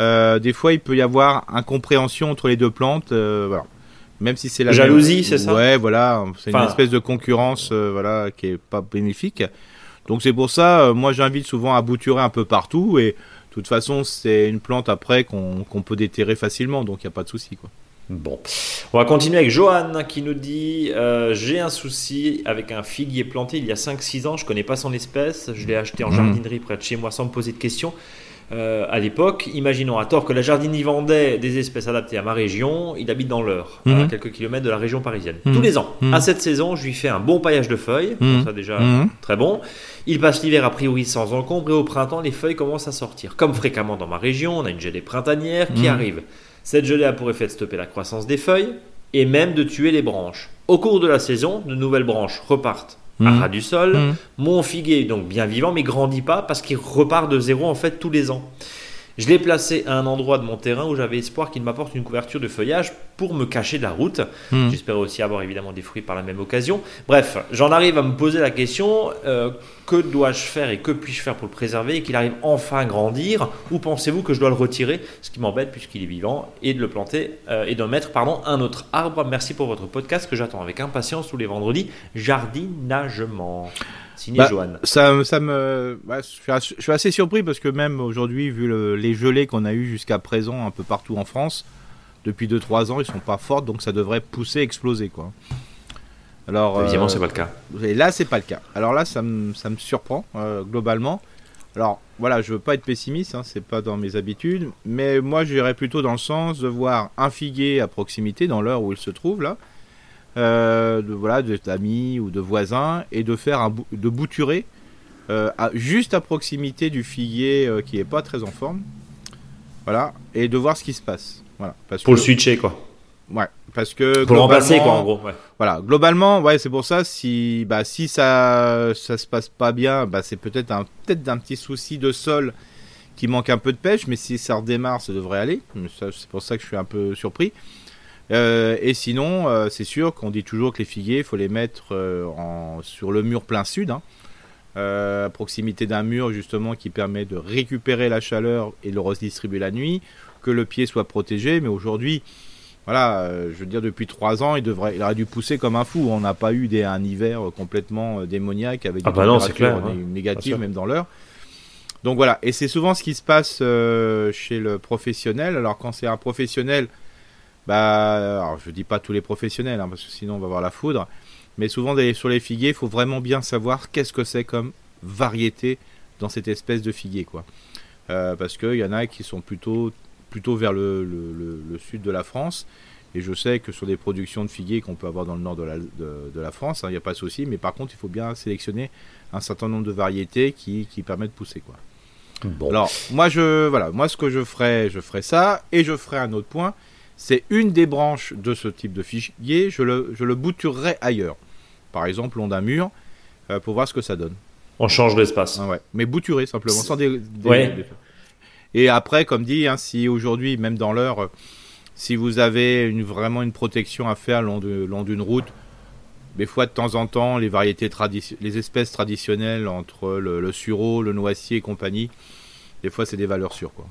euh, des fois il peut y avoir incompréhension entre les deux plantes. euh, voilà. Même si c'est la Jalousie, même- c'est ça Ouais, voilà, c'est une espèce de concurrence, euh, voilà, qui est pas bénéfique. Donc c'est pour ça, moi j'invite souvent à bouturer un peu partout et de toute façon c'est une plante après qu'on peut déterrer facilement, donc il n'y a pas de souci quoi. Bon, on va continuer avec Johan qui nous dit euh, J'ai un souci avec un figuier planté il y a 5-6 ans, je connais pas son espèce, je l'ai acheté en Mhm. jardinerie près de chez moi sans me poser de questions. Euh, à l'époque, imaginons à tort que la jardinier vendait des espèces adaptées à ma région, il habite dans l'Eure, à Mhm. quelques kilomètres de la région parisienne. Mhm. Tous les ans, Mhm. à cette saison, je lui fais un bon paillage de feuilles, ça déjà très bon. Il passe l'hiver a priori sans encombre et au printemps, les feuilles commencent à sortir. Comme fréquemment dans ma région, on a une gelée printanière qui arrive. Cette gelée a pour effet de stopper la croissance des feuilles et même de tuer les branches. Au cours de la saison, de nouvelles branches repartent à ras du sol. Mhm. Mon figuier donc bien vivant, mais grandit pas parce qu'il repart de zéro en fait tous les ans. Je l'ai placé à un endroit de mon terrain où j'avais espoir qu'il m'apporte une couverture de feuillage pour me cacher de la route. Mhm. J'espérais aussi avoir évidemment des fruits par la même occasion. Bref, j'en arrive à me poser la question euh, que dois-je faire et que puis-je faire pour le préserver et qu'il arrive enfin à grandir? Ou pensez-vous que je dois le retirer, ce qui m'embête puisqu'il est vivant, et de le planter euh, et d'en mettre pardon un autre arbre Merci pour votre podcast que j'attends avec impatience tous les vendredis. Jardinagement. Signé Bah. Ça, ça me, je, suis assez, surpris parce que même aujourd'hui, vu le- les gelées qu'on a eu jusqu'à présent un peu partout en France, depuis 2-3 ans, ils sont pas fortes, donc ça devrait pousser, exploser quoi. Alors, Évidemment, euh, c'est pas le cas. Et là, c'est pas le cas. Alors là, ça me, ça me surprend euh, globalement. Alors voilà, je veux pas être pessimiste, hein, c'est pas dans mes habitudes, mais moi j'irais plutôt dans le sens de voir un figuier à proximité, dans l'heure où il se trouve là, euh, de voilà, de- d'amis ou de voisins, et de faire un bou- de bouturer euh, à- juste à proximité du figuier euh, qui est pas très en forme, voilà, et de voir ce qui se passe. Voilà, parce Pour que, le switcher, quoi. ouais, parce que Pour le remplacer, quoi, en gros. ouais. voilà, globalement, ouais, c'est pour ça. Si, bah, si ça, ça se passe pas bien, bah, c'est peut-être un, peut-être d'un petit souci de sol qui manque un peu de pêche, mais si ça redémarre, ça devrait aller. C'est pour ça que je suis un peu surpris. Euh, et sinon, euh, c'est sûr qu'on dit toujours que les figuiers, il faut les mettre euh, en, sur le mur plein sud, hein, à proximité d'un mur justement qui permet de récupérer la chaleur et de le redistribuer la nuit, que le pied soit protégé. Mais aujourd'hui, voilà, je veux dire, depuis trois ans, il, devrait, il aurait dû pousser comme un fou. On n'a pas eu des, un hiver complètement démoniaque avec Ah des bah non, c'est températures clair, ouais. négatives, même dans l'heure. Donc voilà, et c'est souvent ce qui se passe chez le professionnel. Alors quand c'est un professionnel, bah, alors je dis pas tous les professionnels, hein, parce que sinon on va avoir la foudre. Mais souvent des- sur les figuiers, il faut vraiment bien savoir qu'est-ce que c'est comme variété dans cette espèce de figuier, quoi. Euh, parce qu'il y en a qui sont plutôt plutôt vers le, le- le- le sud de la France. Et je sais que sur des productions de figuiers qu'on peut avoir dans le nord de la, de, de la France, il n'y a pas de souci. Mais par contre, il faut bien sélectionner un certain nombre de variétés qui, qui permettent de pousser. Quoi. Bon. Alors, moi, je, voilà, moi, ce que je ferais, je ferais ça. Et je ferais un autre point. C'est une des branches de ce type de figuier, je le, je le bouturerais ailleurs. Par exemple, long d'un mur, euh, pour voir ce que ça donne. On change l'espace. Ah ouais. Mais bouturé simplement, sans des, des- Ouais. des- Et après, comme dit, hein, si aujourd'hui, même dans l'heure, euh, si vous avez une, vraiment une protection à faire long de- long d'une route, des fois de temps en temps, les variétés les espèces traditionnelles entre le, le sureau, le noisier et compagnie, des fois c'est des valeurs sûres quoi.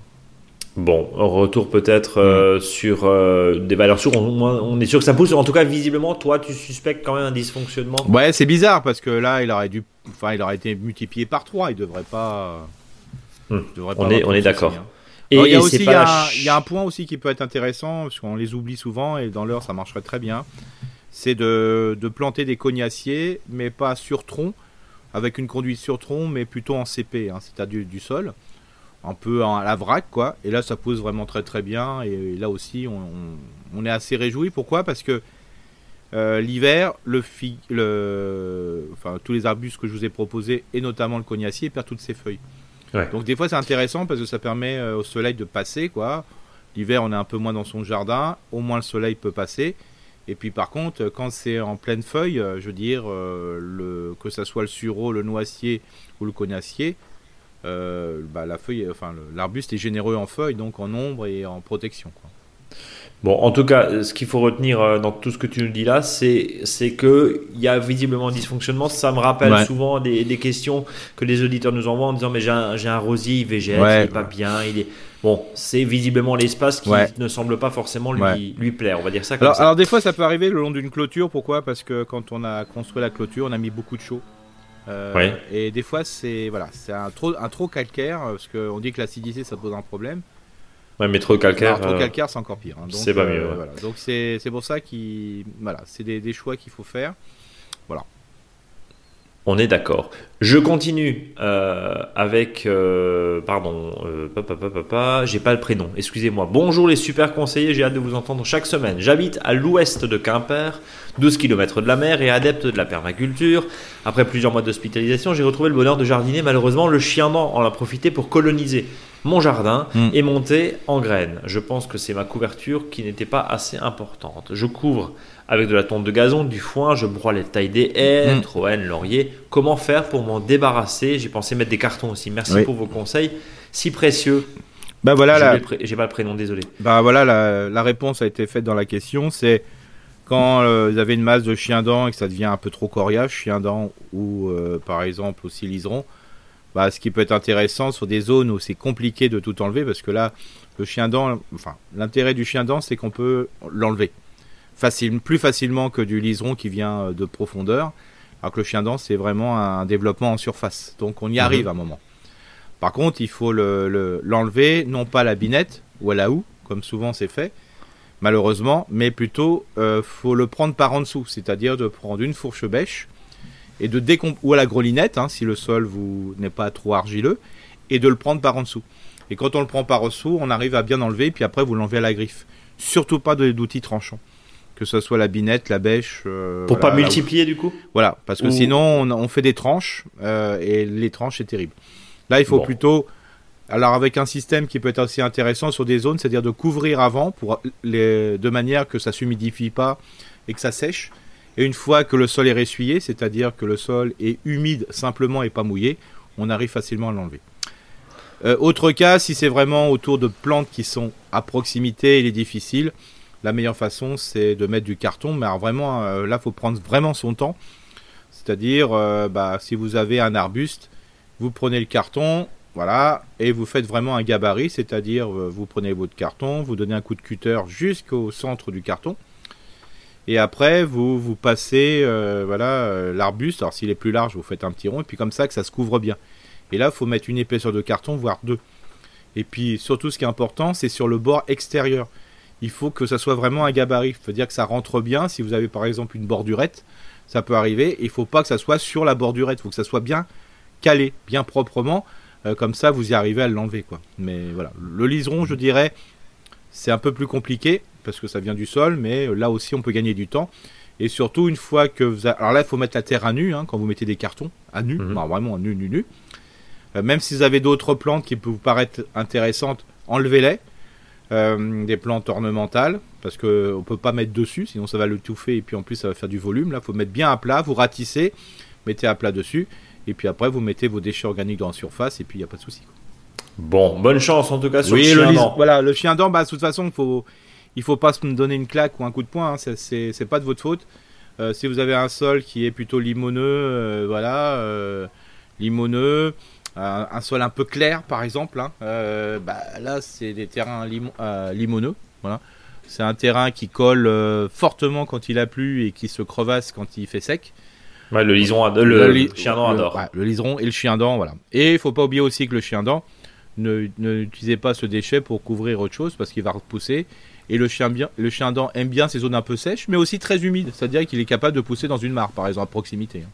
Bon, retour peut-être euh, sur euh, des valeurs sûres. On, est sûr que ça pousse. En tout cas, visiblement, toi, tu suspectes quand même un dysfonctionnement. Ouais, c'est bizarre parce que là, il aurait dû, enfin, il aurait été multiplié par 3 il devrait pas. Hmm. il devrait On avoir est- on est d'accord. hein. Et, il y a aussi il y pas a, un- ch- il y a un point aussi qui peut être intéressant parce qu'on les oublie souvent et dans l'heure ça marcherait très bien. C'est de, de planter des cognaciers, mais pas sur tronc, avec une conduite sur tronc, mais plutôt en CP, hein, c'est-à-dire du, du sol, un peu à la vrac quoi. Et là ça pousse vraiment très très bien et, là aussi on, on- on est assez réjoui. Pourquoi? Parce que euh, l'hiver, le, fi- le, enfin tous les arbustes que je vous ai proposés et notamment le cognacier perd toutes ses feuilles. Ouais. Donc des fois c'est intéressant parce que ça permet euh, au soleil de passer quoi. L'hiver on est un peu moins dans son jardin, au moins le soleil peut passer. Et puis par contre quand c'est en pleine feuille, euh, je veux dire euh, le, que ça soit le sureau, le noisier ou le cognacier, euh, bah, la feuille, enfin l'arbuste est généreux en feuilles donc en ombre et en protection. Quoi. Bon, en tout cas, ce qu'il faut retenir euh, dans tout ce que tu nous dis là, c'est c'est que il y a visiblement un dysfonctionnement. Ça me rappelle Ouais. souvent des, des questions que les auditeurs nous envoient en disant mais j'ai un, un rosier, végète, Ouais, il est pas bien, il est bon. C'est visiblement l'espace qui ne semble pas forcément lui plaire. On va dire ça comme Alors, ça. alors des fois ça peut arriver le long d'une clôture, pourquoi? Parce que quand on a construit la clôture, on a mis beaucoup de chaud. Euh, Ouais. Et des fois c'est voilà, c'est un trop, un trop calcaire, euh, parce qu'on dit que l'acidité ça pose un problème. Ouais, mais trop calcaire. Alors, trop euh, calcaire c'est encore pire. hein. Donc, c'est pas mieux, ouais. voilà. Donc c'est c'est pour ça qu'il voilà, c'est des, des choix qu'il faut faire. On est d'accord. Je continue euh, avec. euh, pardon, euh, papa, papa, papa, j'ai pas le prénom, excusez-moi. Bonjour les super conseillers, j'ai hâte de vous entendre chaque semaine. J'habite à l'ouest de Quimper, 12 km de la mer et adepte de la permaculture. Après plusieurs mois d'hospitalisation, j'ai retrouvé le bonheur de jardiner. Malheureusement, le chien en a profité pour coloniser mon jardin Mm. et monter en graines. Je pense que c'est ma couverture qui n'était pas assez importante. Je couvre avec de la tonte de gazon, du foin, je broie les tailles des haies, Mm. troènes, lauriers. Comment faire pour m'en débarrasser? J'ai pensé mettre des cartons aussi. Merci Oui. pour vos conseils si précieux. Bah voilà, la, J'ai pas le prénom, désolé. bah voilà la, la réponse a été faite dans la question. C'est quand euh, vous avez une masse de chiens dents et que ça devient un peu trop coriace, chien dents ou euh, par exemple aussi liseron. Bah, ce qui peut être intéressant sur des zones où c'est compliqué de tout enlever parce que là, le chien dent, enfin, l'intérêt du chien dent, c'est qu'on peut l'enlever facile, plus facilement que du liseron qui vient euh, de profondeur. Alors que le chien dent, c'est vraiment un développement en surface. Donc on y arrive à un moment. Par contre, il faut le- le- l'enlever, non pas à la binette ou à la houe, comme souvent c'est fait, malheureusement, mais plutôt euh, faut le prendre par en dessous, c'est-à-dire de prendre une fourche bêche et de décomp ou à la grelinette, hein, si le sol vous n'est pas trop argileux, et de le prendre par en dessous. Et quand on le prend par en dessous, on arrive à bien enlever, puis après vous l'enlevez à la griffe. Surtout pas d'outils tranchants, que ce soit la binette, la bêche. euh, Pour voilà, pas multiplier du coup? Voilà, parce que Ou- sinon on, on fait des tranches euh, et les tranches c'est terrible. Là, il faut Bon. plutôt, alors avec un système qui peut être aussi intéressant sur des zones, c'est-à-dire de couvrir avant de manière que ça s'humidifie pas et que ça sèche. Et une fois que le sol est ressuyé, c'est-à-dire que le sol est humide simplement et pas mouillé, on arrive facilement à l'enlever. Euh, autre cas, si c'est vraiment autour de plantes qui sont à proximité il est difficile, la meilleure façon c'est de mettre du carton. Mais vraiment, euh, là, faut prendre vraiment son temps. C'est-à-dire, euh, bah, si vous avez un arbuste, vous prenez le carton, voilà, et vous faites vraiment un gabarit, c'est-à-dire euh, vous prenez votre carton, vous donnez un coup de cutter jusqu'au centre du carton, et après vous vous passez, euh, voilà, euh, l'arbuste. Alors s'il est plus large, vous faites un petit rond, et puis comme ça que ça se couvre bien. Et là, faut mettre une épaisseur de carton, voire deux. Et puis surtout, ce qui est important, c'est sur le bord extérieur. Il faut que ça soit vraiment un gabarit. Ça veut dire que ça rentre bien. Si vous avez par exemple une bordurette, ça peut arriver. Il faut pas que ça soit sur la bordurette. Il faut que ça soit bien calé, bien proprement. Euh, comme ça, vous y arrivez à l'enlever, quoi. Mais voilà, le liseron, je dirais, c'est un peu plus compliqué parce que ça vient du sol, mais euh, là aussi, on peut gagner du temps. Et surtout, une fois que vous, a- alors là, il faut mettre la terre à nu hein, quand vous mettez des cartons à nu, Mhm. Bah, vraiment à nu, nu, nu. Euh, même si vous avez d'autres plantes qui peuvent vous paraître intéressantes, enlevez-les. Euh, des plantes ornementales, parce que on peut pas mettre dessus, sinon ça va le touffer et puis en plus ça va faire du volume. Là, faut mettre bien à plat, vous ratissez, mettez à plat dessus, et puis après vous mettez vos déchets organiques dans la surface et puis il n'y a pas de souci. Bon, bonne chance en tout cas sur Oui, le le, chien dent. voilà, le chien dent, bah, de toute façon, faut, il faut pas se donner une claque ou un coup de poing, hein, c'est- pas de votre faute. Euh, si vous avez un sol qui est plutôt limoneux, euh, voilà, euh, limoneux, un, un sol un peu clair par exemple, hein, bah, là c'est des terrains limon- limoneux, voilà. C'est un terrain qui colle fortement quand il a plu et qui se crevasse quand il fait sec. Ouais, le lison, le, li- chien dent le- adore. ouais, le liseron et le chien dent, voilà. Et il faut pas oublier aussi que le chien dent, ne ne- n'utilisez pas ce déchet pour couvrir autre chose parce qu'il va repousser. Et le chien, bien, le chien dent aime bien ces zones un peu sèches, mais aussi très humides. C'est-à-dire qu'il est capable de pousser dans une mare, par exemple, à proximité. hein.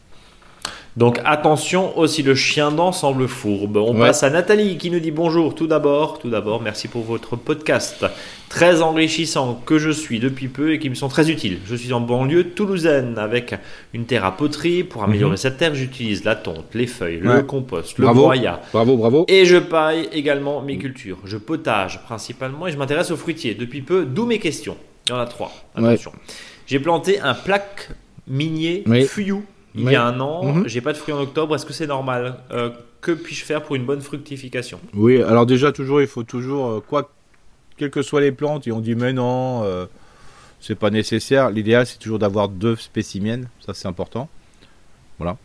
Donc attention aussi le chien dent semble fourbe. On Ouais. passe à Nathalie qui nous dit bonjour. Tout d'abord, tout d'abord, merci pour votre podcast très enrichissant que je suis depuis peu et qui me sont très utiles. Je suis en banlieue toulousaine avec une terre à poterie. Pour améliorer cette terre, j'utilise la tonte, les feuilles, le Mhm. Compost, le broyat. Bravo, bravo. Et je paille également mes cultures. Je potage principalement et je m'intéresse aux fruitiers depuis peu, d'où mes questions. Il y en a trois. Attention. J'ai planté un plaque minier Oui. fuyou il y a un an. Mhm. J'ai pas de fruits en octobre. Est-ce que c'est normal Euh, Que puis-je faire pour une bonne fructification Oui, alors déjà, toujours, il faut toujours, euh, quoi, quelles que soient les plantes, et on dit, mais non, euh, c'est pas nécessaire. L'idéal, c'est toujours d'avoir deux spécimens. Ça, c'est important. Voilà.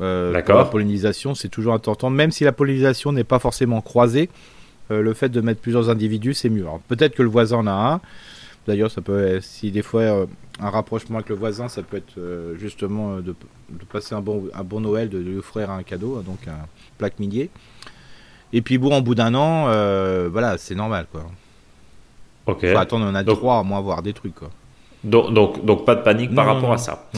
Euh, D'accord. La pollinisation, c'est toujours important. Même si la pollinisation n'est pas forcément croisée, euh, le fait de mettre plusieurs individus, c'est mieux. Alors, peut-être que le voisin en a un. D'ailleurs, ça peut, être- si des fois euh, un rapprochement avec le voisin, ça peut être euh, justement euh, de, de passer un bon, un bon Noël, de lui offrir un cadeau, hein, donc un plaque minier. Et puis bon, en bout d'un an, euh, voilà, c'est normal quoi. Ok. Faut attendre, on a Donc- droit à moins voir des trucs quoi. Donc, donc, donc pas de panique par Non, rapport non, à ça.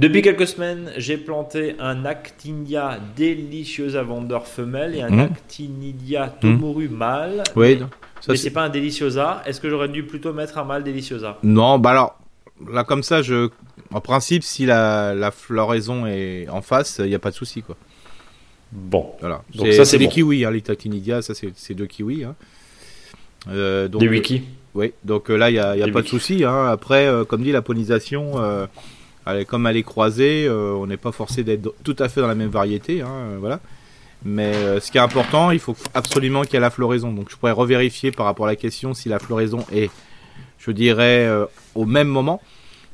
Depuis quelques semaines, j'ai planté un Actinia Deliciosa Vendeur femelle et un Mhm. Actinidia Tomuru mâle. Oui, mais, ça, mais c'est- c'est pas un Deliciosa. Est-ce que j'aurais dû plutôt mettre un mâle Deliciosa? Non, bah alors, là comme ça, je, en principe, si la, la floraison est en face, il n'y a pas de souci, quoi. Bon. Voilà. Donc C'est- ça, c'est des bon. kiwis, hein, les Tactinidia, ça c'est deux kiwis. Hein. Euh, donc, Des wikis. Oui, donc euh, là, il n'y a, y a pas de souci. Hein. Après, euh, comme dit, la pollinisation, euh, elle comme elle est croisée, euh, on n'est pas forcé d'être tout à fait dans la même variété. Hein, euh, voilà. Mais euh, ce qui est important, il faut absolument qu'il y ait la floraison. Donc je pourrais revérifier par rapport à la question si la floraison est, je dirais, euh, au même moment.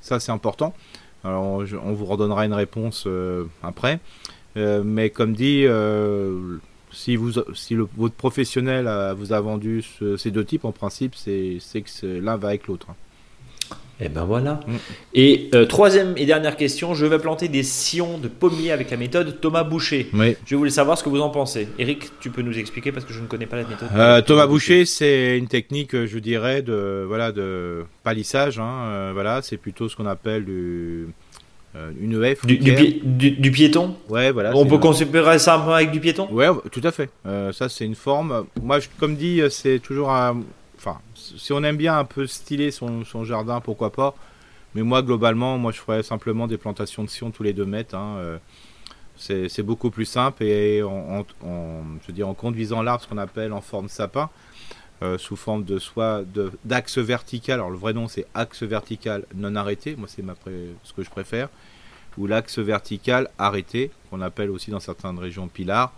Ça, c'est important. Alors, on vous redonnera une réponse euh, après. Euh, mais comme dit, si, vous, si le- votre professionnel vous a vendu ce- ces deux types, en principe, c'est que l'un va avec l'autre. hein. Et ben voilà. Mm. Et euh, troisième et dernière question, je vais planter des sillons de pommiers avec la méthode Thomas Boucher. Oui. Je voulais savoir ce que vous en pensez. Eric, tu peux nous expliquer parce que je ne connais pas la méthode. Euh, Thomas Boucher, c'est une technique, je dirais, de voilà de palissage. hein, euh, voilà, c'est plutôt ce qu'on appelle du, une haie Du, du, fruitière. pi- du- du piéton Ouais, voilà. On peut considérer ça un peu avec du piéton? Ouais, tout à fait. Euh, ça, c'est une forme. Moi, je- comme dit, c'est toujours un. Si on aime bien un peu styler son, jardin, pourquoi pas. Mais moi, globalement, je ferais simplement des plantations de sion tous les deux mètres. hein, euh, C'est beaucoup plus simple et en, je veux dire, en conduisant l'arbre, ce qu'on appelle en forme sapin, euh, sous forme de soit d'axe vertical. Alors, le vrai nom, c'est axe vertical non arrêté. Moi, c'est ce que je préfère. Ou l'axe vertical arrêté, qu'on appelle aussi dans certaines régions pilar.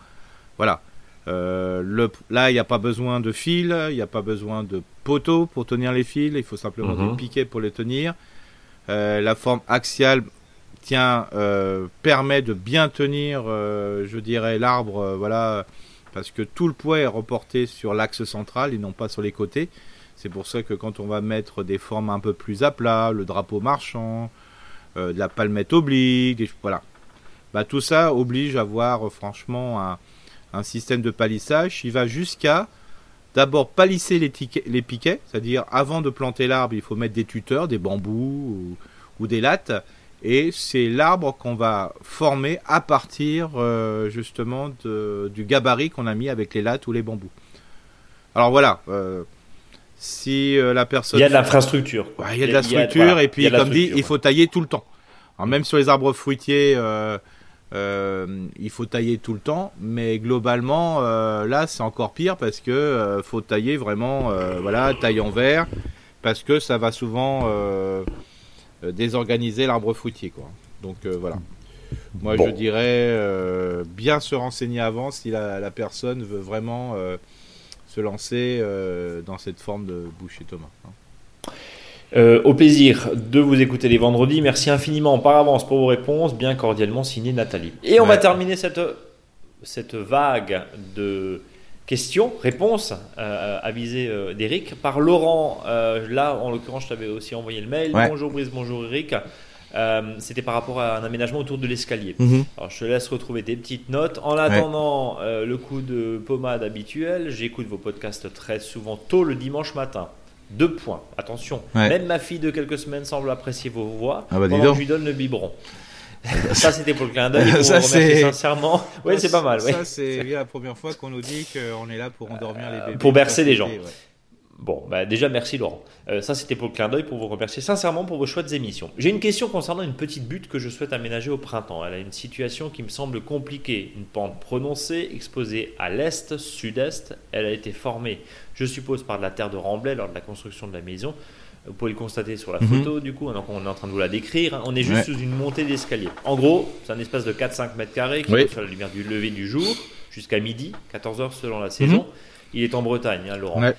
Voilà. Euh, le, là, il n'y a pas besoin de fil, il n'y a pas besoin de poteau pour tenir les fils, il faut simplement Mhm. des piquets pour les tenir. Euh, la forme axiale tient, euh, permet de bien tenir, je dirais, l'arbre, voilà, parce que tout le poids est reporté sur l'axe central et non pas sur les côtés. C'est pour ça que quand on va mettre des formes un peu plus à plat, le drapeau marchand, de la palmette oblique, des- voilà. Bah, tout ça oblige à avoir franchement un, un système de palissage qui va jusqu'à d'abord palisser les, tiquets- les piquets, c'est-à-dire avant de planter l'arbre, il faut mettre des tuteurs, des bambous ou, ou des lattes, et c'est l'arbre qu'on va former à partir euh, justement de- du gabarit qu'on a mis avec les lattes ou les bambous. Alors voilà, euh, si euh, la personne Il y a de l'infrastructure. Ouais, il y a de la structure voilà, et il puis comme dit, il faut tailler tout le temps. Alors, même sur les arbres fruitiers, euh, euh, il faut tailler tout le temps, mais globalement, euh, là, c'est encore pire parce que euh, faut tailler vraiment, voilà, taille en verre, parce que ça va souvent désorganiser l'arbre fruitier, quoi. Donc voilà. Moi, Bon. je dirais bien se renseigner avant si la, la personne veut vraiment se lancer dans cette forme de boucher Thomas. hein. Euh, au plaisir de vous écouter les vendredis. Merci infiniment par avance pour vos réponses. Bien cordialement signé Nathalie. Et on va terminer cette, cette vague de questions, réponses euh, avisées euh, d'Eric par Laurent. Euh, là, en l'occurrence, je t'avais aussi envoyé le mail. Ouais. Bonjour Brice, bonjour Eric. Euh, C'était par rapport à un aménagement autour de l'escalier. Alors je te laisse retrouver tes petites notes. En attendant euh, le coup de pommade habituel, j'écoute vos podcasts très souvent tôt le dimanche matin. Deux points, attention. Ouais. Même ma fille de quelques semaines semble apprécier vos voix Ah bah, pendant que je lui donne le biberon. Ça c'était pour le clin d'œil. Pour Ça, c'est- sincèrement. Oui, c'est pas mal. ouais. Ça, c'est la première fois qu'on nous dit qu'on est là pour endormir les bébés. pour bercer les gens. Ouais. Bon, bah déjà merci Laurent. Euh, ça c'était pour le clin d'œil pour vous remercier sincèrement pour vos chouettes émissions. J'ai une question concernant une petite butte que je souhaite aménager au printemps. Elle a une situation qui me semble compliquée. Une pente prononcée, exposée à l'est, sud-est. Elle a été formée, je suppose, par de la terre de remblai lors de la construction de la maison. Vous pouvez le constater sur la Mhm. photo, du coup, donc on est en train de vous la décrire. On est juste Ouais. sous une montée d'escalier. En gros, c'est un espace de 4-5 mètres carrés qui Oui. reçoit la lumière du lever du jour jusqu'à midi, 14 heures selon la saison. Il est en Bretagne, hein, Laurent. Ouais.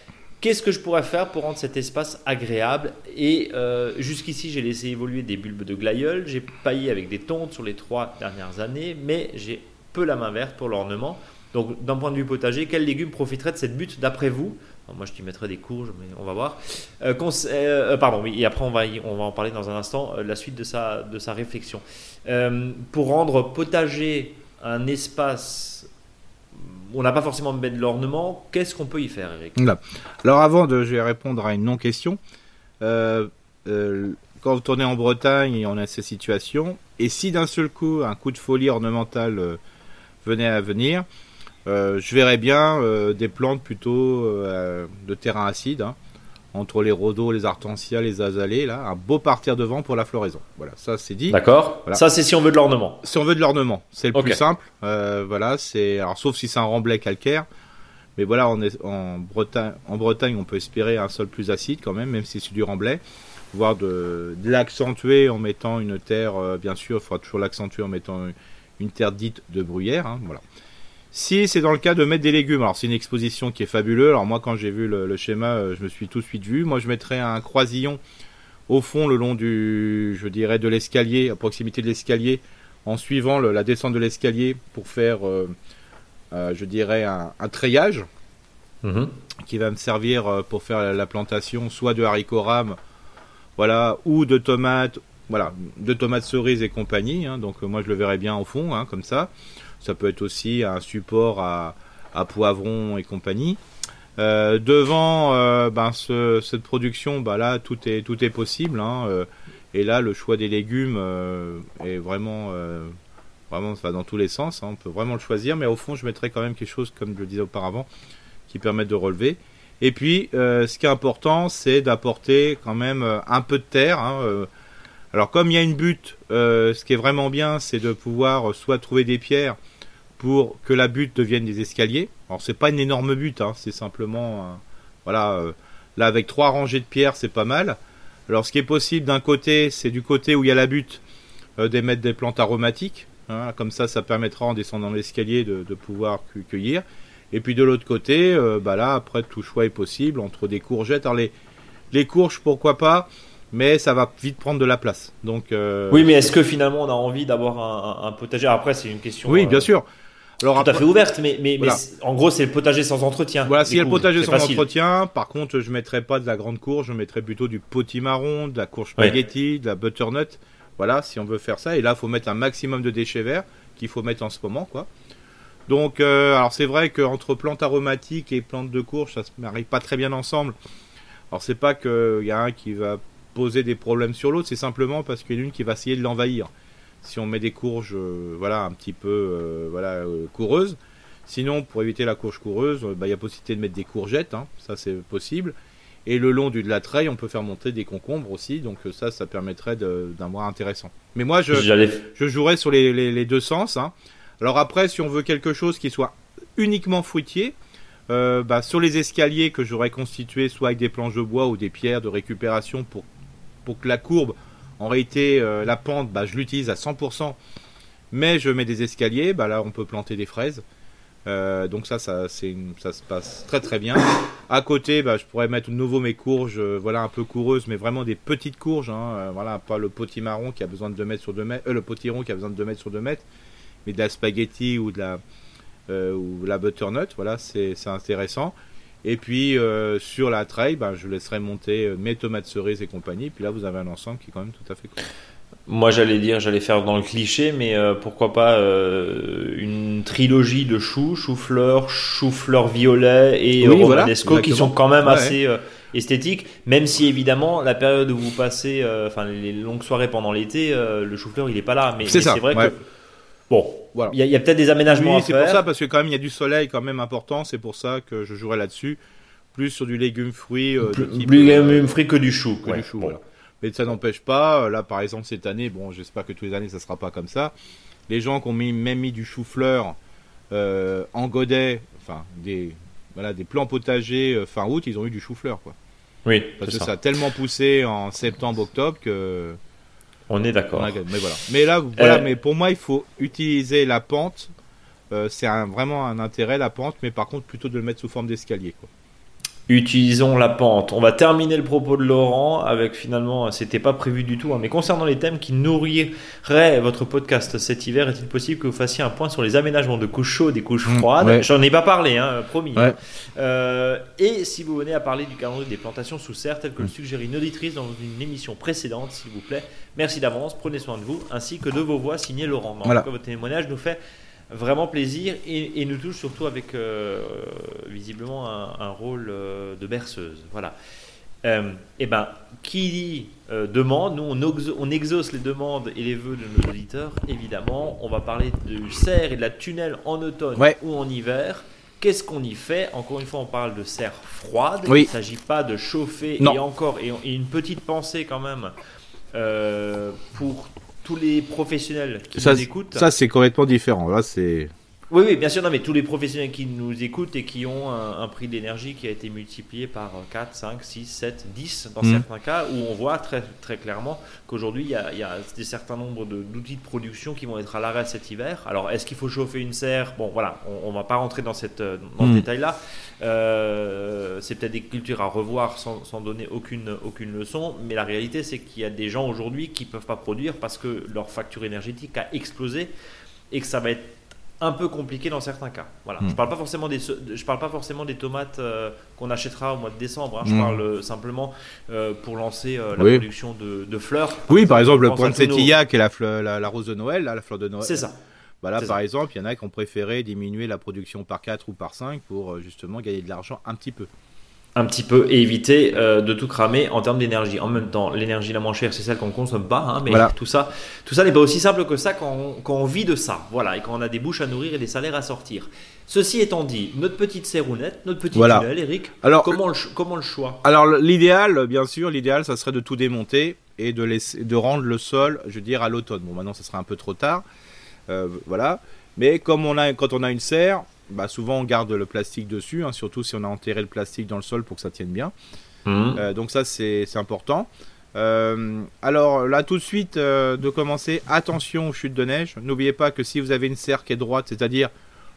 Qu'est-ce que je pourrais faire pour rendre cet espace agréable Et euh, jusqu'ici, j'ai laissé évoluer des bulbes de glaïeul, j'ai paillé avec des tontes sur les trois dernières années, mais j'ai peu la main verte pour l'ornement. Donc, d'un point de vue potager, quels légumes profiteraient de cette butte d'après vous? Moi, je t'y mettrais des courges, mais on va voir. Euh, euh, pardon, oui, et après, on va, on va en parler dans un instant, la suite de sa, de sa réflexion. Pour rendre potager un espace on n'a pas forcément de de l'ornement, qu'est-ce qu'on peut y faire, Eric? Alors avant de répondre à une non-question, euh, euh, quand on est en Bretagne et on a ces situations, et si d'un seul coup un coup de folie ornementale euh, venait à venir, je verrais bien des plantes plutôt de terrain acide, hein, entre les rhodos, les artensias, les azalées, là, un beau parterre de vent pour la floraison. Voilà, ça c'est dit. D'accord. Ça c'est si on veut de l'ornement. Si on veut de l'ornement, c'est le plus simple. voilà, c'est alors sauf si c'est un remblai calcaire. Mais voilà, on est en Bretagne, en Bretagne, on peut espérer un sol plus acide quand même, même si c'est du remblai voire de, l'accentuer en mettant une terre, euh, bien sûr, il faudra toujours l'accentuer en mettant une terre dite de bruyère. Hein, voilà. Si c'est dans le cas de mettre des légumes, alors c'est une exposition qui est fabuleuse. Alors moi, quand j'ai vu le, schéma, euh, je me suis tout de suite vu. Moi, je mettrais un croisillon au fond, le long du, je dirais, de l'escalier, à proximité de l'escalier, en suivant la descente de l'escalier pour faire, euh, je dirais, un, treillage. Mm-hmm. qui va me servir pour faire la plantation soit de haricots rames voilà, ou de tomates, voilà, de tomates cerises et compagnie. Hein, donc moi je le verrais bien au fond, hein, comme ça. Ça peut être aussi un support à, à poivrons et compagnie. Euh, devant euh, ben, cette production, bah là tout est possible. Hein, euh, et là le choix des légumes est vraiment vraiment va dans tous les sens. on peut vraiment le choisir, mais au fond je mettrais quand même quelque chose comme je le disais auparavant qui permet de relever. Et puis, ce qui est important, c'est d'apporter quand même un peu de terre. Hein. Alors, comme il y a une butte, ce qui est vraiment bien, c'est de pouvoir soit trouver des pierres pour que la butte devienne des escaliers. Alors, c'est pas une énorme butte, hein, c'est simplement, voilà, là avec trois rangées de pierres, c'est pas mal. Alors, ce qui est possible d'un côté, c'est du côté où il y a la butte, d'émettre des plantes aromatiques. Hein. comme ça, ça permettra en descendant l'escalier de, pouvoir cueillir. Et puis de l'autre côté, euh, bah là, après, tout choix est possible entre des courgettes. Alors les, les courges, pourquoi pas, mais ça va vite prendre de la place. Donc, euh, Oui, mais est-ce que finalement on a envie d'avoir un, potager? Après, c'est une question. Oui, bien euh, sûr. Alors, tout à fait ouverte, mais, mais, en gros, c'est le potager sans entretien. Voilà, s'il y a le potager sans entretien, par contre, je mettrais pas de la grande courge, je mettrais plutôt du potimarron, de la courge spaghetti, de la butternut. Voilà, si on veut faire ça. Et là, il faut mettre un maximum de déchets verts qu'il faut mettre en ce moment, quoi. Donc, euh, alors c'est vrai qu'entre plantes aromatiques et plantes de courge, ça se marie pas très bien ensemble. Alors c'est pas qu'il y a un qui va poser des problèmes sur l'autre, c'est simplement parce qu'il y a une qui va essayer de l'envahir. Si on met des courges, euh, voilà, un petit peu, euh, voilà, coureuses. Sinon, pour éviter la courge coureuse, bah, il y a possibilité de mettre des courgettes, hein, ça c'est possible. Et le long du de la treille, on peut faire monter des concombres aussi, donc ça, ça permettrait d'un mois intéressant. Mais moi, je, je jouerais sur les, les deux sens. Hein. Alors après, si on veut quelque chose qui soit uniquement fruitier, euh, bah, sur les escaliers que j'aurais constitués soit avec des planches de bois ou des pierres de récupération pour, pour que la courbe, en réalité, euh, la pente, bah, je l'utilise à 100%, mais je mets des escaliers, bah, là on peut planter des fraises. Euh, donc ça, ça, ça se passe très très bien. À côté, bah, je pourrais mettre de nouveau mes courges, voilà, un peu coureuses, mais vraiment des petites courges. Hein, voilà, pas le potimarron qui a besoin de 2 mètres sur 2 mètres, potiron qui a besoin de 2 mètres sur 2 mètres mais de la spaghetti ou de la, euh, ou la butternut, voilà, c'est intéressant. Et puis euh, sur la trail, ben, je laisserai monter euh, mes tomates cerises et compagnie. Puis là, vous avez un ensemble qui est quand même tout à fait cool. Moi, j'allais dire, j'allais faire dans le cliché, mais pourquoi pas une trilogie de choux, chou-fleur, chou-fleur violet et romanesco qui sont quand même assez esthétiques. Même si évidemment, la période où vous passez, enfin les longues soirées pendant l'été, le chou-fleur il est pas là. Mais c'est vrai que Bon, voilà. Il y a, peut-être des aménagements oui, c'est pour ça, parce que quand même, il y a du soleil quand même important. C'est pour ça que je jouerai là-dessus. Plus sur du légume fruit. Euh, plus, légume fruit que du chou. Que du chou voilà. Mais ça n'empêche pas. Euh, là, par exemple, cette année, bon, j'espère que tous les années, ça sera pas comme ça. Les gens qui ont mis, même mis du chou-fleur euh, en godet, enfin, des, voilà, des plants potagers euh, fin août, ils ont eu du chou-fleur, quoi. Oui. Parce que ça. ça a tellement poussé en septembre, octobre que on est d'accord. Mais voilà. Mais là, voilà. Euh, mais pour moi, il faut utiliser la pente. Euh, c'est vraiment un intérêt la pente, mais par contre plutôt de le mettre sous forme d'escalier. Utilisons la pente. On va terminer le propos de Laurent avec finalement, c'était pas prévu du tout, hein, mais concernant les thèmes qui nourriraient votre podcast cet hiver, est-il possible que vous fassiez un point sur les aménagements de couches chaudes et couches mmh, froides J'en ai pas parlé, hein, promis. Hein. Euh, et si vous venez à parler du calendrier des plantations sous serre, tel que le mmh. suggérait une auditrice dans une émission précédente, s'il vous plaît, merci d'avance, prenez soin de vous, ainsi que de vos voix signées Laurent. En votre témoignage nous fait vraiment plaisir et, nous touche surtout avec euh, visiblement un, rôle euh, de berceuse. Voilà. Euh, eh ben, qui dit euh, demande, nous on, exauce les demandes et les vœux de nos auditeurs. Évidemment, on va parler du serre et de la tunnel en automne Ouais. ou en hiver. Qu'est-ce qu'on y fait? Encore une fois, on parle de serre froide. Oui. Il ne s'agit pas de chauffer. Non. Et encore, et, et une petite pensée quand même pour tous les professionnels qui Ça, nous écoutent. ça c'est complètement différent. Là, c'est. Oui, oui, bien sûr, non, mais tous les professionnels qui nous écoutent et qui ont un, un prix d'énergie qui a été multiplié par 4, 5, 6, 7, 10 dans Mhm. certains cas, où on voit très, très clairement qu'aujourd'hui, il y a, il y a des certains nombres d'outils de, production qui vont être à l'arrêt cet hiver. Alors, est-ce qu'il faut chauffer une serre? Bon, voilà, on ne va pas rentrer dans, cette, euh, dans ce Mhm. détail-là. Euh, c'est peut-être des cultures à revoir sans, sans donner aucune, aucune leçon, mais la réalité, c'est qu'il y a des gens aujourd'hui qui ne peuvent pas produire parce que leur facture énergétique a explosé et que ça va être un peu compliqué dans certains cas. Voilà. Mm. Je parle pas forcément des je parle pas forcément des tomates euh, qu'on achètera au mois de décembre. hein. Je Mm. parle euh, simplement euh, pour lancer la Oui. production de, de fleurs. Oui, par exemple, le nos- Sétillac et la, fleur- la, la rose de Noël, là, la fleur de Noël. C'est ça. Bah là, par ça. exemple, il y en a qui ont préféré diminuer la production par 4 ou par 5 pour justement gagner de l'argent un petit peu. Un petit peu et éviter euh, de tout cramer en termes d'énergie. En même temps, l'énergie la moins chère, c'est celle qu'on consomme pas, hein, mais Voilà. tout ça, tout ça n'est pas aussi simple que ça quand on, quand on vit de ça. Voilà, et quand on a des bouches à nourrir et des salaires à sortir. Ceci étant dit, notre petite serrounette, notre petit Voilà. tunnel, Eric, Alors, comment le, comment le choix? Alors l'idéal, bien sûr, l'idéal, ça serait de tout démonter et de laisser, de rendre le sol, je veux dire, à l'automne. Bon, maintenant, ça sera un peu trop tard, Euh, voilà. Mais comme on a, quand on a une serre, bah, souvent on garde le plastique dessus, hein, surtout si on a enterré le plastique dans le sol pour que ça tienne bien. Hmm. Euh, donc ça, c'est c'est important. Euh, alors là, tout de suite, euh, de commencer, attention aux chutes de neige. N'oubliez pas que si vous avez une serre qui est droite, c'est-à-dire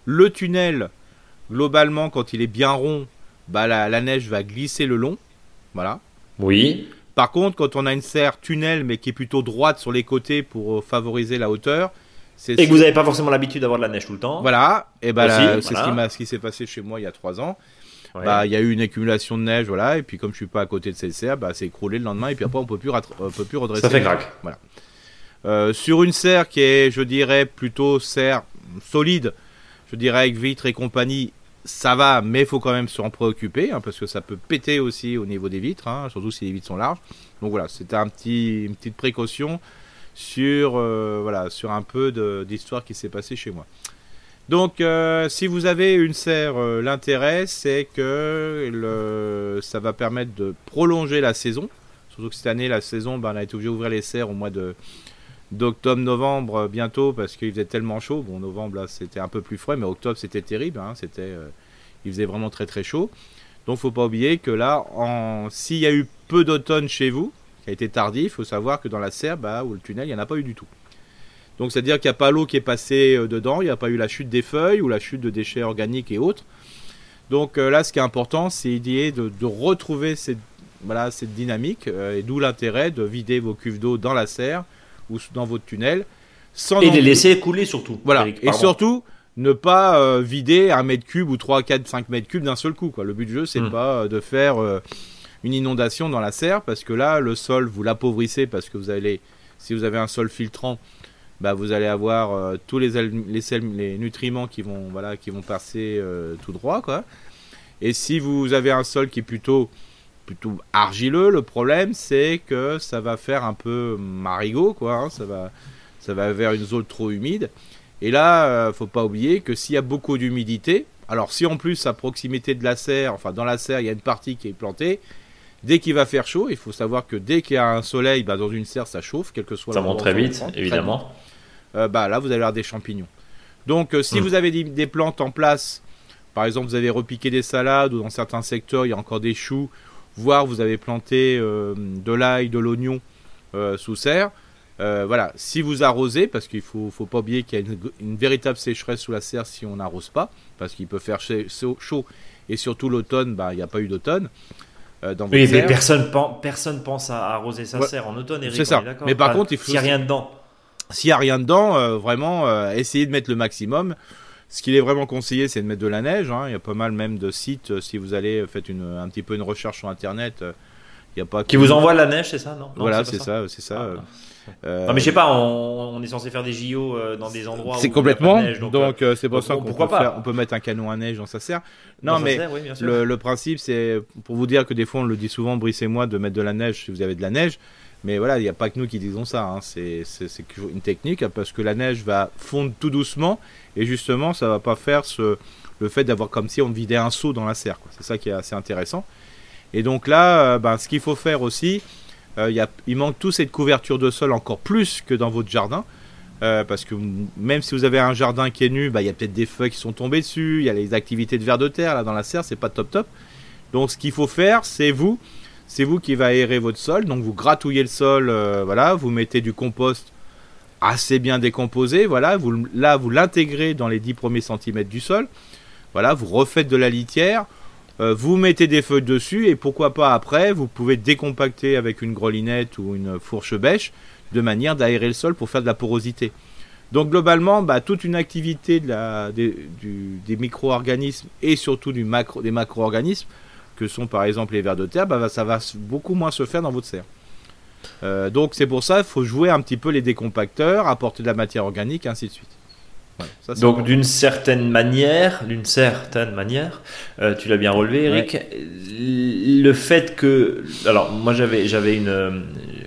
le tunnel, globalement, quand il est bien rond, bah, la, la neige va glisser le long. Voilà. Oui. Par contre, quand on a une serre tunnel, mais qui est plutôt droite sur les côtés pour favoriser la hauteur, Et que vous n'avez pas forcément l'habitude d'avoir de la neige tout le temps. voilà. Et bah, Aussi, là, c'est voilà. ce qui s'est passé chez moi il y a trois ans. Ouais. Bah, il y a eu une accumulation de neige, voilà, et puis comme je suis pas à côté de cette serre, bah, c'est écroulé le lendemain, et puis après on peut plus, on peut plus redresser. ça fait craque. Euh, sur une serre qui est, je dirais, plutôt serre solide, je dirais avec vitres et compagnie, ça va, mais il faut quand même s'en préoccuper, hein, parce que ça peut péter aussi au niveau des vitres, hein, surtout si les vitres sont larges. Donc voilà, c'était un petit, une petite précaution sur, euh, sur un peu d'histoire qui s'est passée chez moi. Donc, euh, si vous avez une serre, euh, l'intérêt, c'est que le, ça va permettre de prolonger la saison. Surtout que cette année, la saison, ben, on a été obligé d'ouvrir les serres au mois de d'octobre-novembre bientôt parce qu'il faisait tellement chaud. Bon, novembre, là, c'était un peu plus frais, mais octobre, c'était terrible. hein, c'était, il faisait vraiment très très chaud. Donc, faut pas oublier que là, s'il y a eu peu d'automne chez vous, a été tardif, il faut savoir que dans la serre, bah, ou le tunnel, il n'y en a pas eu du tout. Donc, c'est-à-dire qu'il n'y a pas l'eau qui est passée euh, dedans, il n'y a pas eu la chute des feuilles ou la chute de déchets organiques et autres. Donc euh, là, ce qui est important, c'est de, de retrouver cette, voilà, cette dynamique, euh, et d'où l'intérêt de vider vos cuves d'eau dans la serre ou dans votre tunnel, sans Et les laisser couler surtout. voilà. Eric, et surtout, ne pas euh, vider un mètre cube ou 3, 4, 5 mètres cubes d'un seul coup. Quoi. Le but du jeu, c'est Mm. pas euh, de faire euh, une inondation dans la serre, parce que là, le sol, vous l'appauvrissez, parce que vous allez, si vous avez un sol filtrant, bah, vous allez avoir euh, tous les, nutriments qui vont, voilà, qui vont passer euh, tout droit. Quoi. Et si vous avez un sol qui est plutôt, plutôt argileux, le problème, c'est que ça va faire un peu marigot, quoi. hein, ça, va, ça va vers une zone trop humide. Et là, euh, faut pas oublier que s'il y a beaucoup d'humidité, alors si en plus à proximité de la serre, enfin dans la serre, il y a une partie qui est plantée, dès qu'il va faire chaud, il faut savoir que dès qu'il y a un soleil, bah, dans une serre, ça chauffe, quel que soit Ça monte très vite, très évidemment. euh, bah, là vous allez avoir des champignons. Donc euh, si Mm. vous avez des, des plantes en place, par exemple vous avez repiqué des salades ou dans certains secteurs il y a encore des choux, voire vous avez planté euh, de l'ail, de l'oignon sous serre, voilà, si vous arrosez, parce qu'il faut, faut pas oublier qu'il y a une, une véritable sécheresse sous la serre si on n'arrose pas, parce qu'il peut faire cha- chaud, chaud, et surtout l'automne, bah, il n'y a pas eu d'automne. Euh, dans Oui, mais personne, pen- personne pense à arroser sa Ouais. serre en automne, Eric. C'est on ça. est Mais par Enfin, contre, il faut- S'il n'y a rien dedans. S'il n'y a rien dedans, euh, vraiment, euh, essayez de mettre le maximum. Ce qu'il est vraiment conseillé, c'est de mettre de la neige. hein. Il y a pas mal même de sites. euh, si vous allez, faites une, un petit peu une recherche sur Internet. il y a pas Qui vous envoie la neige, c'est ça Non, Non, voilà, c'est ça, c'est ça. Ah, euh, non. Mais je sais pas, on, on est censé faire des JO euh, dans des endroits où c'est complètement. neige, donc donc, euh, c'est pour donc, ça qu'on peut, on peut mettre un canon à neige dans sa serre. Non, dans mais serre, oui, le, le principe, c'est pour vous dire que des fois, on le dit souvent, Brice et moi, de mettre de la neige si vous avez de la neige. Mais voilà, il n'y a pas que nous qui disons ça. hein. C'est une technique parce que la neige va fondre tout doucement et justement, ça va pas faire ce, le fait d'avoir comme si on vidait un seau dans la serre. C'est ça qui est assez intéressant. Et donc là, ben, ce qu'il faut faire aussi, euh, il manque tout cette couverture de sol encore plus que dans votre jardin. Euh, parce que même si vous avez un jardin qui est nu, bah, il y a peut-être des feuilles qui sont tombées dessus, il y a les activités de vers de terre là dans la serre, c'est pas top top. Donc ce qu'il faut faire, c'est vous, c'est vous qui va aérer votre sol. Donc vous gratouillez le sol, euh, voilà, vous mettez du compost assez bien décomposé, voilà, vous, là vous l'intégrez dans les 10 premiers centimètres du sol, voilà, vous refaites de la litière, euh, vous mettez des feuilles dessus et pourquoi pas après, vous pouvez décompacter avec une grelinette ou une fourche bêche de manière d'aérer le sol pour faire de la porosité. Donc globalement, bah, toute une activité des, des micro-organismes et surtout des macro-organismes, que sont par exemple les vers de terre, bah, ça va beaucoup moins se faire dans votre serre. Euh, donc c'est pour ça qu'il faut jouer un petit peu les décompacteurs, apporter de la matière organique, ainsi de suite. Ça, Donc d'une certaine manière, d'une certaine manière, euh, tu l'as bien relevé, Eric. Le fait que, alors moi j'avais j'avais une euh,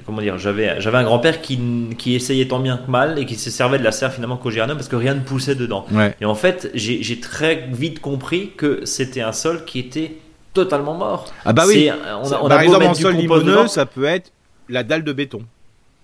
comment dire, j'avais j'avais un grand-père qui qui essayait tant bien que mal et qui se servait de la serre finalement qu'au géranium parce que rien ne poussait dedans. Ouais. Et en fait, j'ai très vite compris que c'était un sol qui était totalement mort. Ah bah oui. On a, on Par exemple, en sol limoneux, ça peut être la dalle de béton.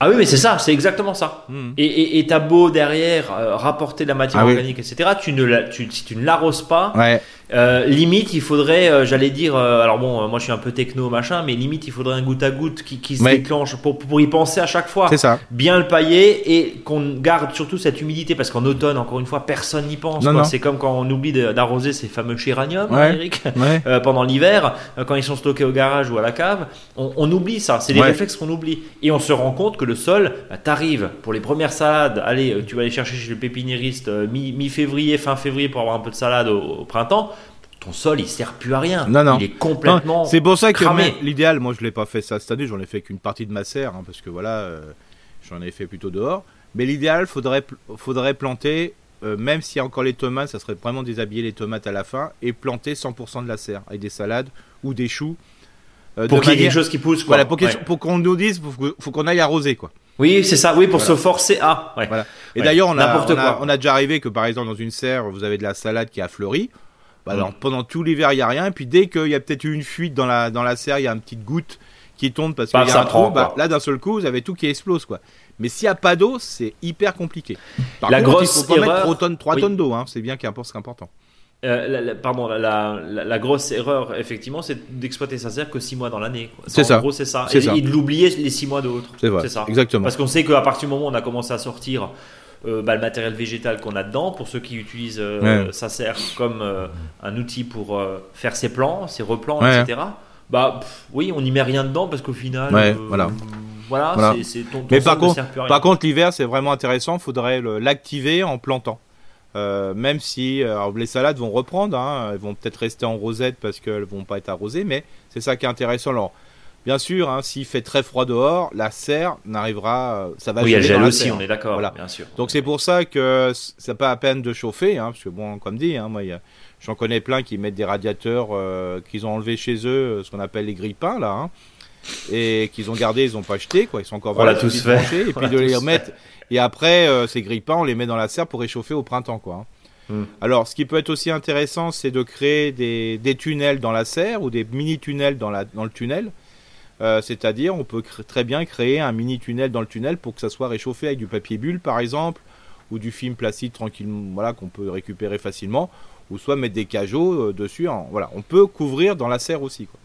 Ah oui, mais c'est ça, c'est exactement ça. Mhm. Et- Et et t'as beau derrière euh, rapporter de la matière Ah oui. organique, etc. Tu ne la, tu, si tu ne l'arroses pas, Ouais. euh, limite il faudrait, euh, j'allais dire, alors bon, moi je suis un peu techno machin, mais limite il faudrait un goutte à goutte qui, qui se Ouais. déclenche pour, pour y penser à chaque fois. C'est ça. Bien le pailler et qu'on garde surtout cette humidité parce qu'en automne, encore une fois, personne n'y pense. C'est comme quand on oublie d'arroser ces fameux géraniums, Ouais. Eric. Pendant l'hiver, quand ils sont stockés au garage ou à la cave, on, on oublie ça. C'est des réflexes qu'on oublie. Et on se rend compte que le sol, bah, t'arrives pour les premières salades, allez, euh, tu vas aller chercher chez le pépiniériste euh, mi- mi-février, fin février pour avoir un peu de salade au, au printemps. Ton sol, il sert plus à rien. Non, non. Il est complètement. C'est pour ça que l'idéal, moi je l'ai pas fait ça cette année, j'en ai fait qu'une partie de ma serre, hein, parce que voilà, euh, j'en ai fait plutôt dehors. Mais l'idéal, faudrait, faudrait planter, euh, même s'il y a encore les tomates, ça serait vraiment déshabiller les tomates à la fin, et planter 100% de la serre, avec des salades ou des choux. Euh, pour qu'il y ait quelque chose qui pousse. Quoi. Voilà, pour, qu'il- Ouais. qu'on nous dise, faut, faut qu'on aille arroser quoi. Oui, c'est ça. Oui, pour Voilà. se forcer à. Ouais. Voilà. Et Ouais. d'ailleurs, on a, N'importe on, a, quoi. on a déjà arrivé que par exemple dans une serre, vous avez de la salade qui a fleuri. Bah, alors, Mm. pendant tout l'hiver, il n'y a rien. Et puis dès qu'il y a peut-être eu une fuite dans la, dans la serre, il y a une petite goutte qui tombe parce qu'il Bah, y a un prend, trou. Bah, là, d'un seul coup, vous avez tout qui explose. quoi. Mais s'il n'y a pas d'eau, c'est hyper compliqué. Par La contre, grosse il faut pas mettre erreur- 3 tonnes, 3 Oui. tonnes d'eau. Hein. C'est bien qu'importe ce important. Euh, la- la- pardon, la, grosse erreur, effectivement, c'est d'exploiter sa serre que 6 mois dans l'année. C'est En ça. gros, c'est ça. Et, ça. et de l'oublier les 6 mois d'autres. C'est vrai. Ça. Exactement. Parce qu'on sait qu'à partir du moment où on a commencé à sortir euh, bah, le matériel végétal qu'on a dedans, pour ceux qui utilisent euh, Ouais. sa serre comme euh, un outil pour faire ses plans, ses replans, Ouais. etc. Bah pff, oui, on n'y met rien dedans parce qu'au final, Ouais, voilà. voilà, Voilà. c'est- c'est ton, ton Mais par contre- sert. Par l'hiver, c'est vraiment intéressant. Il faudrait l'activer en plantant. Euh, même si euh, alors, les salades vont reprendre, hein, elles vont peut-être rester en rosette parce qu'elles vont pas être arrosées, mais c'est ça qui est intéressant. Alors, bien sûr, hein, s'il fait très froid dehors, la serre n'arrivera, euh, ça va oui, elle gèle aussi, serre. on est d'accord, Voilà. bien sûr. Donc c'est pour ça que c'est pas à peine de chauffer, hein, parce que bon, comme dit, hein, moi, j'en connais plein qui mettent des radiateurs euh, qu'ils ont enlevés chez eux, ce qu'on appelle les grippins là, et qu'ils ont gardé, ils ont pas acheté, quoi, ils sont encore voilà, tous fait. et On puis de les remettre. Et après, euh, ces grippins, on les met dans la serre pour réchauffer au printemps, quoi. hein. Hmm. Alors, ce qui peut être aussi intéressant, c'est de créer des, des tunnels dans la serre ou des mini tunnels dans, la, dans le tunnel. Euh, C'est-à-dire, on peut très bien créer un mini tunnel dans le tunnel pour que ça soit réchauffé avec du papier bulle, par exemple, ou du film plastique tranquillement, voilà, qu'on peut récupérer facilement, ou soit mettre des cajots euh, dessus. voilà, on peut couvrir dans la serre aussi. Quoi.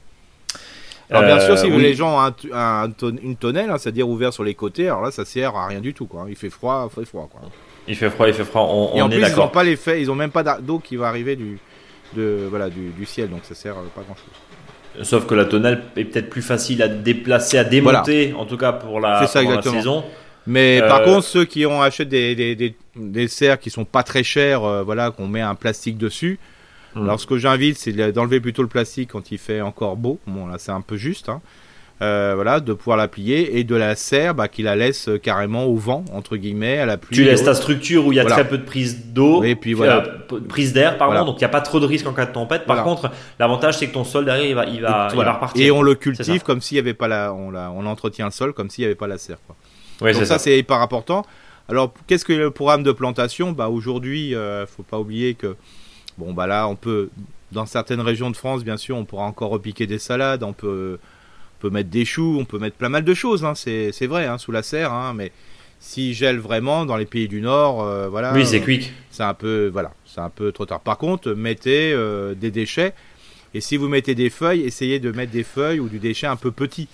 Alors bien Euh, sûr, si oui. les gens ont un, un une tonnelle, hein, c'est-à-dire ouvert sur les côtés, alors là, ça sert à rien du tout. Quoi. Il fait froid, il fait froid. Quoi. Il fait froid, il fait froid, on, Et on en est plus, ils ont d'accord. pas l'effet, ils ont même pas d'eau qui va arriver du, de, voilà, du, du ciel, donc ça sert euh, pas grand-chose. Sauf que la tonnelle est peut-être plus facile à déplacer, à démonter, en tout cas pour la, ça, la saison. Mais Euh, par contre, ceux qui ont acheté des, des, des, des serres qui sont pas très chères, euh, voilà, qu'on met un plastique dessus. Hmm. Alors ce que j'invite, c'est de- d'enlever plutôt le plastique quand il fait encore beau. Bon, là, c'est un peu juste. Hein. euh, voilà, de pouvoir la plier et de la serre, bah, qui la laisse carrément au vent, entre guillemets, à la pluie. Tu laisses ta structure où il y a très peu de prise d'eau, et puis voilà. Euh, prise d'air, pardon, donc il n'y a pas trop de risque en cas de tempête. Par contre, l'avantage c'est que ton sol derrière il va, il va, il va repartir. Et on le cultive comme s'il n'y avait pas la, on, la, on entretient le sol comme s'il n'y avait pas la serre. Quoi. donc ça, c'est hyper important. Alors qu'est-ce que le programme de plantation? Bah aujourd'hui, euh, faut pas oublier que bon bah là on peut dans certaines régions de France, bien sûr, on pourra encore repiquer des salades, on peut peut mettre des choux, on peut mettre plein mal de choses, hein, c'est vrai, hein, sous la serre, hein, mais si gèle vraiment dans les pays du Nord, euh, voilà. Oui, c'est quick. C'est un peu, voilà, c'est un peu trop tard. Par contre, mettez euh, des déchets, et si vous mettez des feuilles, essayez de mettre des feuilles ou du déchet un peu petit,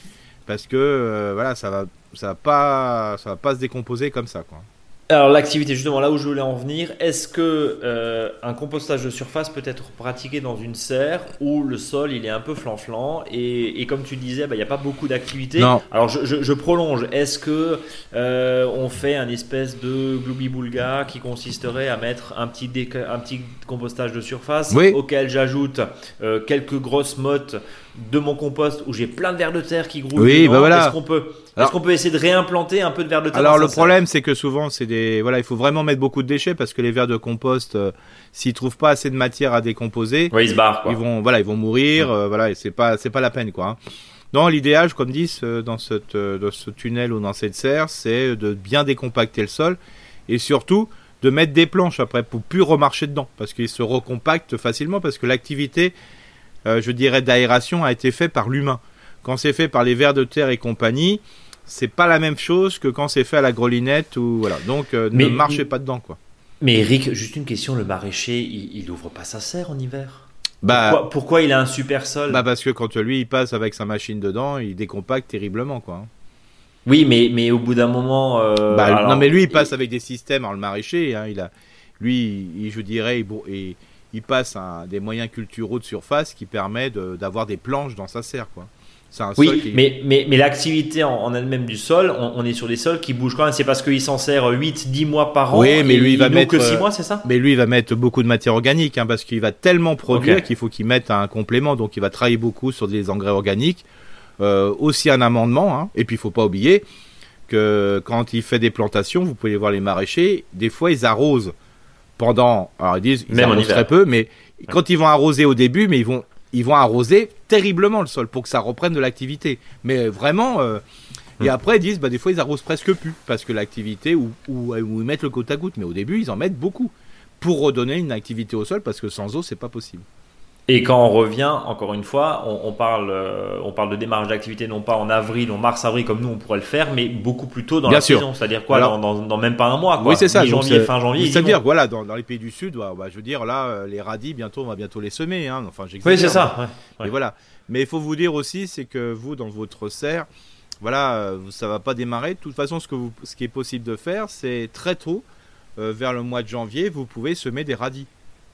parce que euh, voilà, ça va, ça va pas, ça va pas se décomposer comme ça, quoi. Alors l'activité, justement là où je voulais en venir, est-ce que euh, un compostage de surface peut être pratiqué dans une serre où le sol il est un peu flanflant et, et comme tu disais, bah, il n'y a pas beaucoup d'activité. Alors je, je, prolonge. Est-ce que euh, on fait un espèce de gloubi-boulga qui consisterait à mettre un petit, un petit compostage de surface auquel j'ajoute euh, quelques grosses mottes de mon compost où j'ai plein de vers de terre qui grouillent. Oui, bah voilà. Est-ce qu'on peut, est-ce qu'on peut essayer de réimplanter un peu de vers de terre Alors le problème, c'est que souvent, c'est des, voilà, il faut vraiment mettre beaucoup de déchets parce que les vers de compost, euh, s'ils trouvent pas assez de matière à décomposer, ils se barrent. Ils vont, voilà, ils vont mourir. Euh, voilà, et c'est pas, c'est pas la peine, quoi. Hein. Non, l'idéal, comme dit, dans, cette, euh, dans ce tunnel ou dans cette serre, c'est de bien décompacter le sol et surtout de mettre des planches après pour plus remarcher dedans parce qu'il se recompacte facilement parce que l'activité euh, je dirais, d'aération a été fait par l'humain. Quand c'est fait par les vers de terre et compagnie, c'est pas la même chose que quand c'est fait à la grelinette ou voilà. Donc euh, ne marchez pas dedans quoi. Mais Eric, juste une question, le maraîcher, il, n'ouvre pas sa serre en hiver? Bah, pourquoi, il a un super sol? Bah parce que quand lui il passe avec sa machine dedans, il décompacte terriblement quoi. Oui, mais, mais au bout d'un moment. Euh, bah, non, mais lui il passe avec des systèmes. Alors le maraîcher, hein, il a, lui, il, je dirais, il, il passe des moyens culturaux de surface qui permet d'avoir des planches dans sa serre. Quoi. Un oui, mais, mais, mais l'activité en, elle-même du sol, on, est sur des sols qui bougent quand même. C'est parce qu'il s'en sert 8-10 mois par an. Oui, mais lui, il va mettre. que 6 mois, c'est ça? Mais lui, il va mettre beaucoup de matière organique hein, parce qu'il va tellement produire qu'il faut qu'il mette un complément. Donc, il va travailler beaucoup sur des engrais organiques. Euh, aussi un amendement. Hein. Et puis, il faut pas oublier que quand il fait des plantations, vous pouvez voir les maraîchers, des fois, ils arrosent pendant, alors ils disent, ils arrosent très peu, mais quand ils vont arroser au début, mais ils vont, ils vont arroser terriblement le sol pour que ça reprenne de l'activité. Mais vraiment, euh, et hmm. après ils disent, bah des fois ils arrosent presque plus parce que l'activité ou, ou, ils mettent le côte à goutte, mais au début ils en mettent beaucoup pour redonner une activité au sol parce que sans eau c'est pas possible. Et quand on revient, encore une fois, on, parle, euh, on parle de démarrage d'activité non pas en avril, en mars, avril comme nous on pourrait le faire, mais beaucoup plus tôt dans la saison. C'est-à-dire quoi dans, même pas un mois quoi. Oui, c'est ça. janvier, fin janvier. C'est-à-dire voilà, dans, les pays du Sud, bah, je veux dire là, euh, les radis bientôt, on va bientôt les semer. Hein. Enfin, oui, c'est ça. Mais voilà. Mais il faut vous dire aussi, c'est que vous dans votre serre, voilà, euh, ça va pas démarrer. De toute façon, ce que vous, ce qui est possible de faire, c'est très tôt, vers le mois de janvier, vous pouvez semer des radis.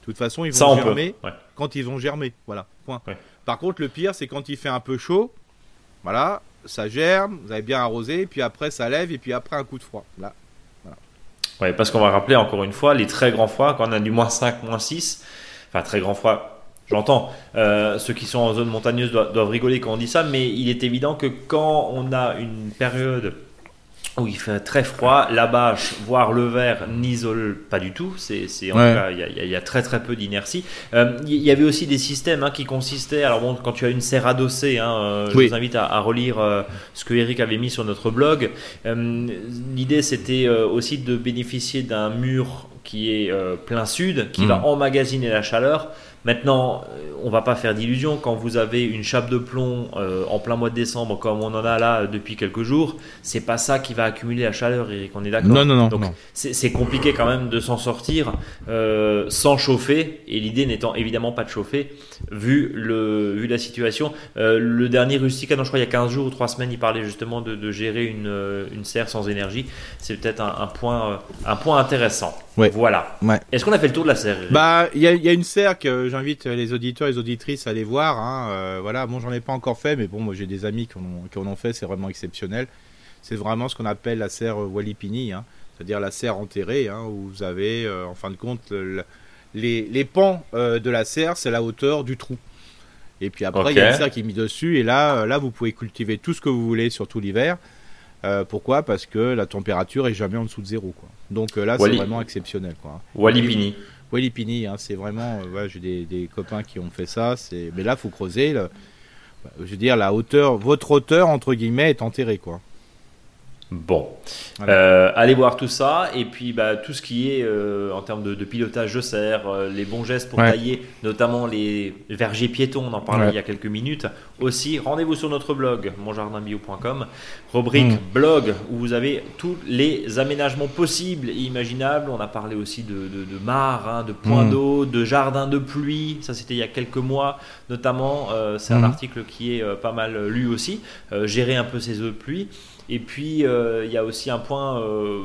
Toute façon, ils vont germer quand ils vont germer. Voilà, point. Par contre, le pire, c'est quand il fait un peu chaud. Voilà, ça germe, vous avez bien arrosé, puis après ça lève, et puis après un coup de froid. Là, voilà. Ouais, parce qu'on va rappeler encore une fois, les très grands froids, quand on a du moins 5, moins 6, enfin très grand froid, j'entends, euh, ceux qui sont en zone montagneuse doivent rigoler quand on dit ça, mais il est évident que quand on a une période où il fait très froid, la bâche, voire le verre, n'isole pas du tout. C'est, c'est en tout cas, il y, a très très peu d'inertie. Euh, il y avait aussi des systèmes hein, qui consistaient. Alors bon, quand tu as une serre adossée, hein, euh, je vous invite à, relire euh, ce que Eric avait mis sur notre blog. l'idée, c'était aussi de bénéficier d'un mur qui est plein sud, qui hmm. va emmagasiner la chaleur. Maintenant, euh, on va pas faire d'illusions. Quand vous avez une chape de plomb euh, en plein mois de décembre, comme on en a là euh, depuis quelques jours, c'est pas ça qui va accumuler la chaleur, Eric. On est d'accord Non, non, non. Donc c'est compliqué quand même de s'en sortir sans chauffer. Et l'idée n'étant évidemment pas de chauffer, vu le vu la situation. le dernier Rustica, non, je crois il y a 15 jours ou 3 semaines, il parlait justement de, gérer une, une serre sans énergie. C'est peut-être un, point un point intéressant. Voilà. Est-ce qu'on a fait le tour de la serre Bah, il y, y a, une serre que j'invite les auditeurs et les auditrices à aller voir. Hein. Euh, voilà, bon, j'en ai pas encore fait, mais bon, moi j'ai des amis qui en, ont, fait, c'est vraiment exceptionnel. C'est vraiment ce qu'on appelle la serre Walipini, hein. c'est-à-dire la serre enterrée, hein, où vous avez, euh, en fin de compte, les, les, pans euh, de la serre, c'est la hauteur du trou. Et puis après, il y a une serre qui est mise dessus. Et là, là, vous pouvez cultiver tout ce que vous voulez, surtout l'hiver. Pourquoi? Parce que la température est jamais en dessous de zéro. Quoi. Donc là, c'est vraiment exceptionnel. Quoi. Walipini. Walipini, hein, c'est vraiment. j'ai des, des, copains qui ont fait ça. Mais là, faut creuser. je veux dire, la hauteur, votre hauteur entre guillemets est enterrée, quoi. Bon, euh, allez voir tout ça et puis bah, tout ce qui est euh, en termes de, pilotage de serre, euh, les bons gestes pour tailler, notamment les vergers piétons, on en parlait il y a quelques minutes. Aussi, rendez-vous sur notre blog monjardinbio.com, rubrique mm. blog où vous avez tous les aménagements possibles et imaginables. On a parlé aussi de, de, de mares, hein, de points mm. d'eau, de jardins de pluie. Ça, c'était il y a quelques mois, notamment. c'est un mm. article qui est pas mal lu aussi. gérer un peu ces eaux de pluie. Et puis, euh, il y a aussi un point euh,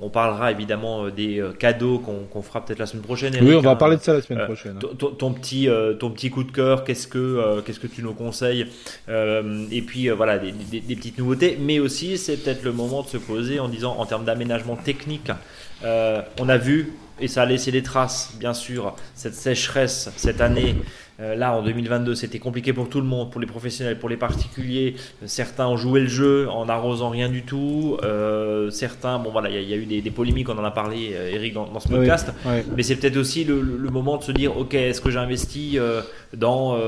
on, parlera évidemment euh, des cadeaux qu'on fera peut-être la semaine prochaine. oui, on va hein. parler de ça la semaine prochaine. Ton, petit, ton petit coup de cœur, qu'est-ce que, qu'est-ce que tu nous conseilles Et puis voilà, des, petites nouveautés. Mais aussi, c'est peut-être le moment de se poser en disant, en termes d'aménagement technique, on a vu, et ça a laissé des traces, bien sûr, cette sécheresse cette année. Euh, là, en 2022, c'était compliqué pour tout le monde, pour les professionnels, pour les particuliers. Certains ont joué le jeu en n'arrosant rien du tout. Euh, certains, bon voilà, il y, a eu des, polémiques, on en a parlé, euh, Eric, dans, ce podcast. Mais c'est peut-être aussi le, moment de se dire, ok, est-ce que j'investis dans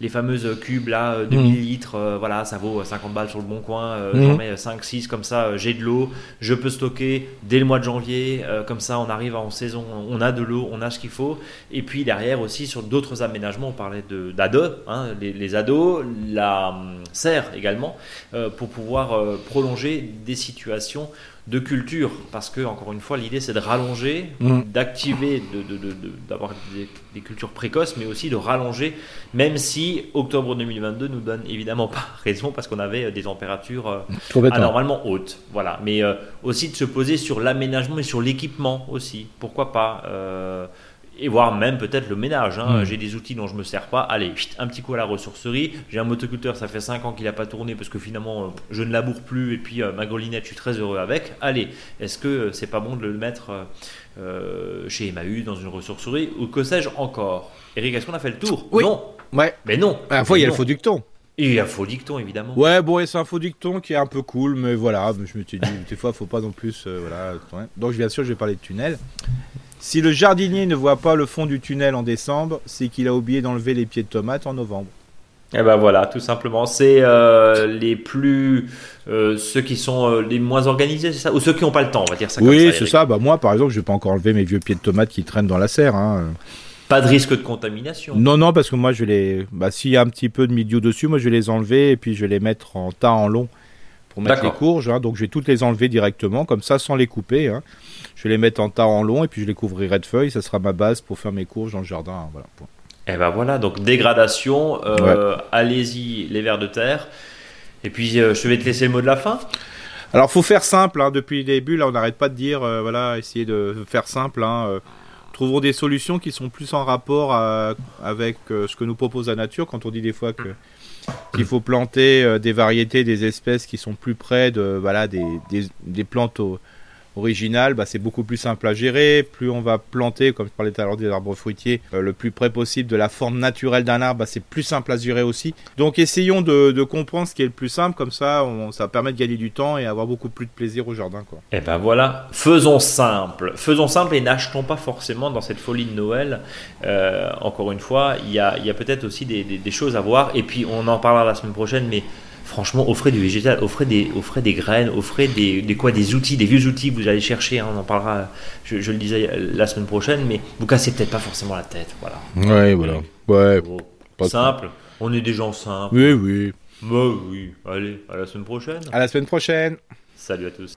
les fameuses cubes là, 2000 mm. litres, voilà, ça vaut 50 balles sur le bon coin. Mm. J'en mets 5-6 comme ça, j'ai de l'eau, je peux stocker dès le mois de janvier. comme ça, on arrive en saison, on a de l'eau, on a ce qu'il faut. Et puis derrière aussi sur d'autres aménagements on parlait d'ados, hein, les, ados, la hum, serre également, euh, pour pouvoir euh, prolonger des situations de culture. Parce que, encore une fois, l'idée c'est de rallonger, mm. d'activer, d'avoir de, des, cultures précoces, mais aussi de rallonger, même si octobre 2022 nous donne évidemment pas raison, parce qu'on avait euh, des températures anormalement hautes. Voilà. Mais aussi de se poser sur l'aménagement et sur l'équipement aussi. Pourquoi pas et voire même peut-être le ménage. Hein. Hmm. J'ai des outils dont je me sers pas. Allez, un petit coup à la ressourcerie. J'ai un motoculteur, ça fait 5 ans qu'il n'a pas tourné parce que finalement euh, je ne laboure plus et puis euh, ma golinette, je suis très heureux avec. Allez, est-ce que euh, c'est pas bon de le mettre chez Emmaüs dans une ressourcerie ou que sais-je encore? Eric, est-ce qu'on a fait le tour? Oui. Non. Ouais. Mais non. À la fois, il y a le faux dicton. Il y a un faux dicton, évidemment. Ouais, bon, c'est un faux dicton qui est un peu cool, mais voilà, je me suis dit, des fois, faut pas non plus. voilà. Donc, bien sûr, je vais parler de tunnel. Si le jardinier ne voit pas le fond du tunnel en décembre, c'est qu'il a oublié d'enlever les pieds de tomates en novembre. Et eh ben voilà, tout simplement. C'est euh, les plus. Euh, ceux qui sont euh, les moins organisés, c'est ça? Ou ceux qui n'ont pas le temps, on va dire ça Oui, c'est ça. Bah, moi, par exemple, je vais pas encore enlever mes vieux pieds de tomates qui traînent dans la serre. Hein. Pas de risque de contamination Non, non, parce que moi, je les. Bah, S'il y a un petit peu de milieu dessus, moi, je vais les enlever et puis je vais les mettre en tas en long pour mettre les courges. Hein. Donc, je vais toutes les enlever directement, comme ça, sans les couper. Hein. Je vais les mettre en tas en long et puis je les couvrirai de feuilles. Ça sera ma base pour faire mes courges dans le jardin. Voilà. Et eh ben voilà, donc dégradation, euh, allez-y les vers de terre. Et puis euh, je vais te laisser le mot de la fin. Alors faut faire simple, hein. depuis le début là on n'arrête pas de dire, euh, voilà, essayer de faire simple. Hein, trouvons des solutions qui sont plus en rapport avec ce que nous propose la nature quand on dit des fois que qu'il faut planter des variétés, des espèces qui sont plus près de voilà des, des, plantes original, bah, c'est beaucoup plus simple à gérer. Plus on va planter, comme je parlais tout à l'heure des arbres fruitiers, euh, le plus près possible de la forme naturelle d'un arbre, bah, c'est plus simple à gérer aussi. Donc essayons de, comprendre ce qui est le plus simple, comme ça ça permet de gagner du temps et avoir beaucoup plus de plaisir au jardin. Et eh ben voilà, faisons simple. Faisons simple et n'achetons pas forcément dans cette folie de Noël. Euh, encore une fois, il y a, peut-être aussi des, des choses à voir. Et puis on en parlera la semaine prochaine, mais franchement, offrez du végétal, offrez des, offrez des graines, offrez des, des, quoi, des outils, des vieux outils que vous allez chercher. Hein, on en parlera, je, le disais la semaine prochaine, mais vous cassez peut-être pas forcément la tête. Voilà. Ouais, voilà. Ouais. simple. On est des gens simples. Oui, oui. Bah oui. Allez, à la semaine prochaine. À la semaine prochaine. Salut à tous.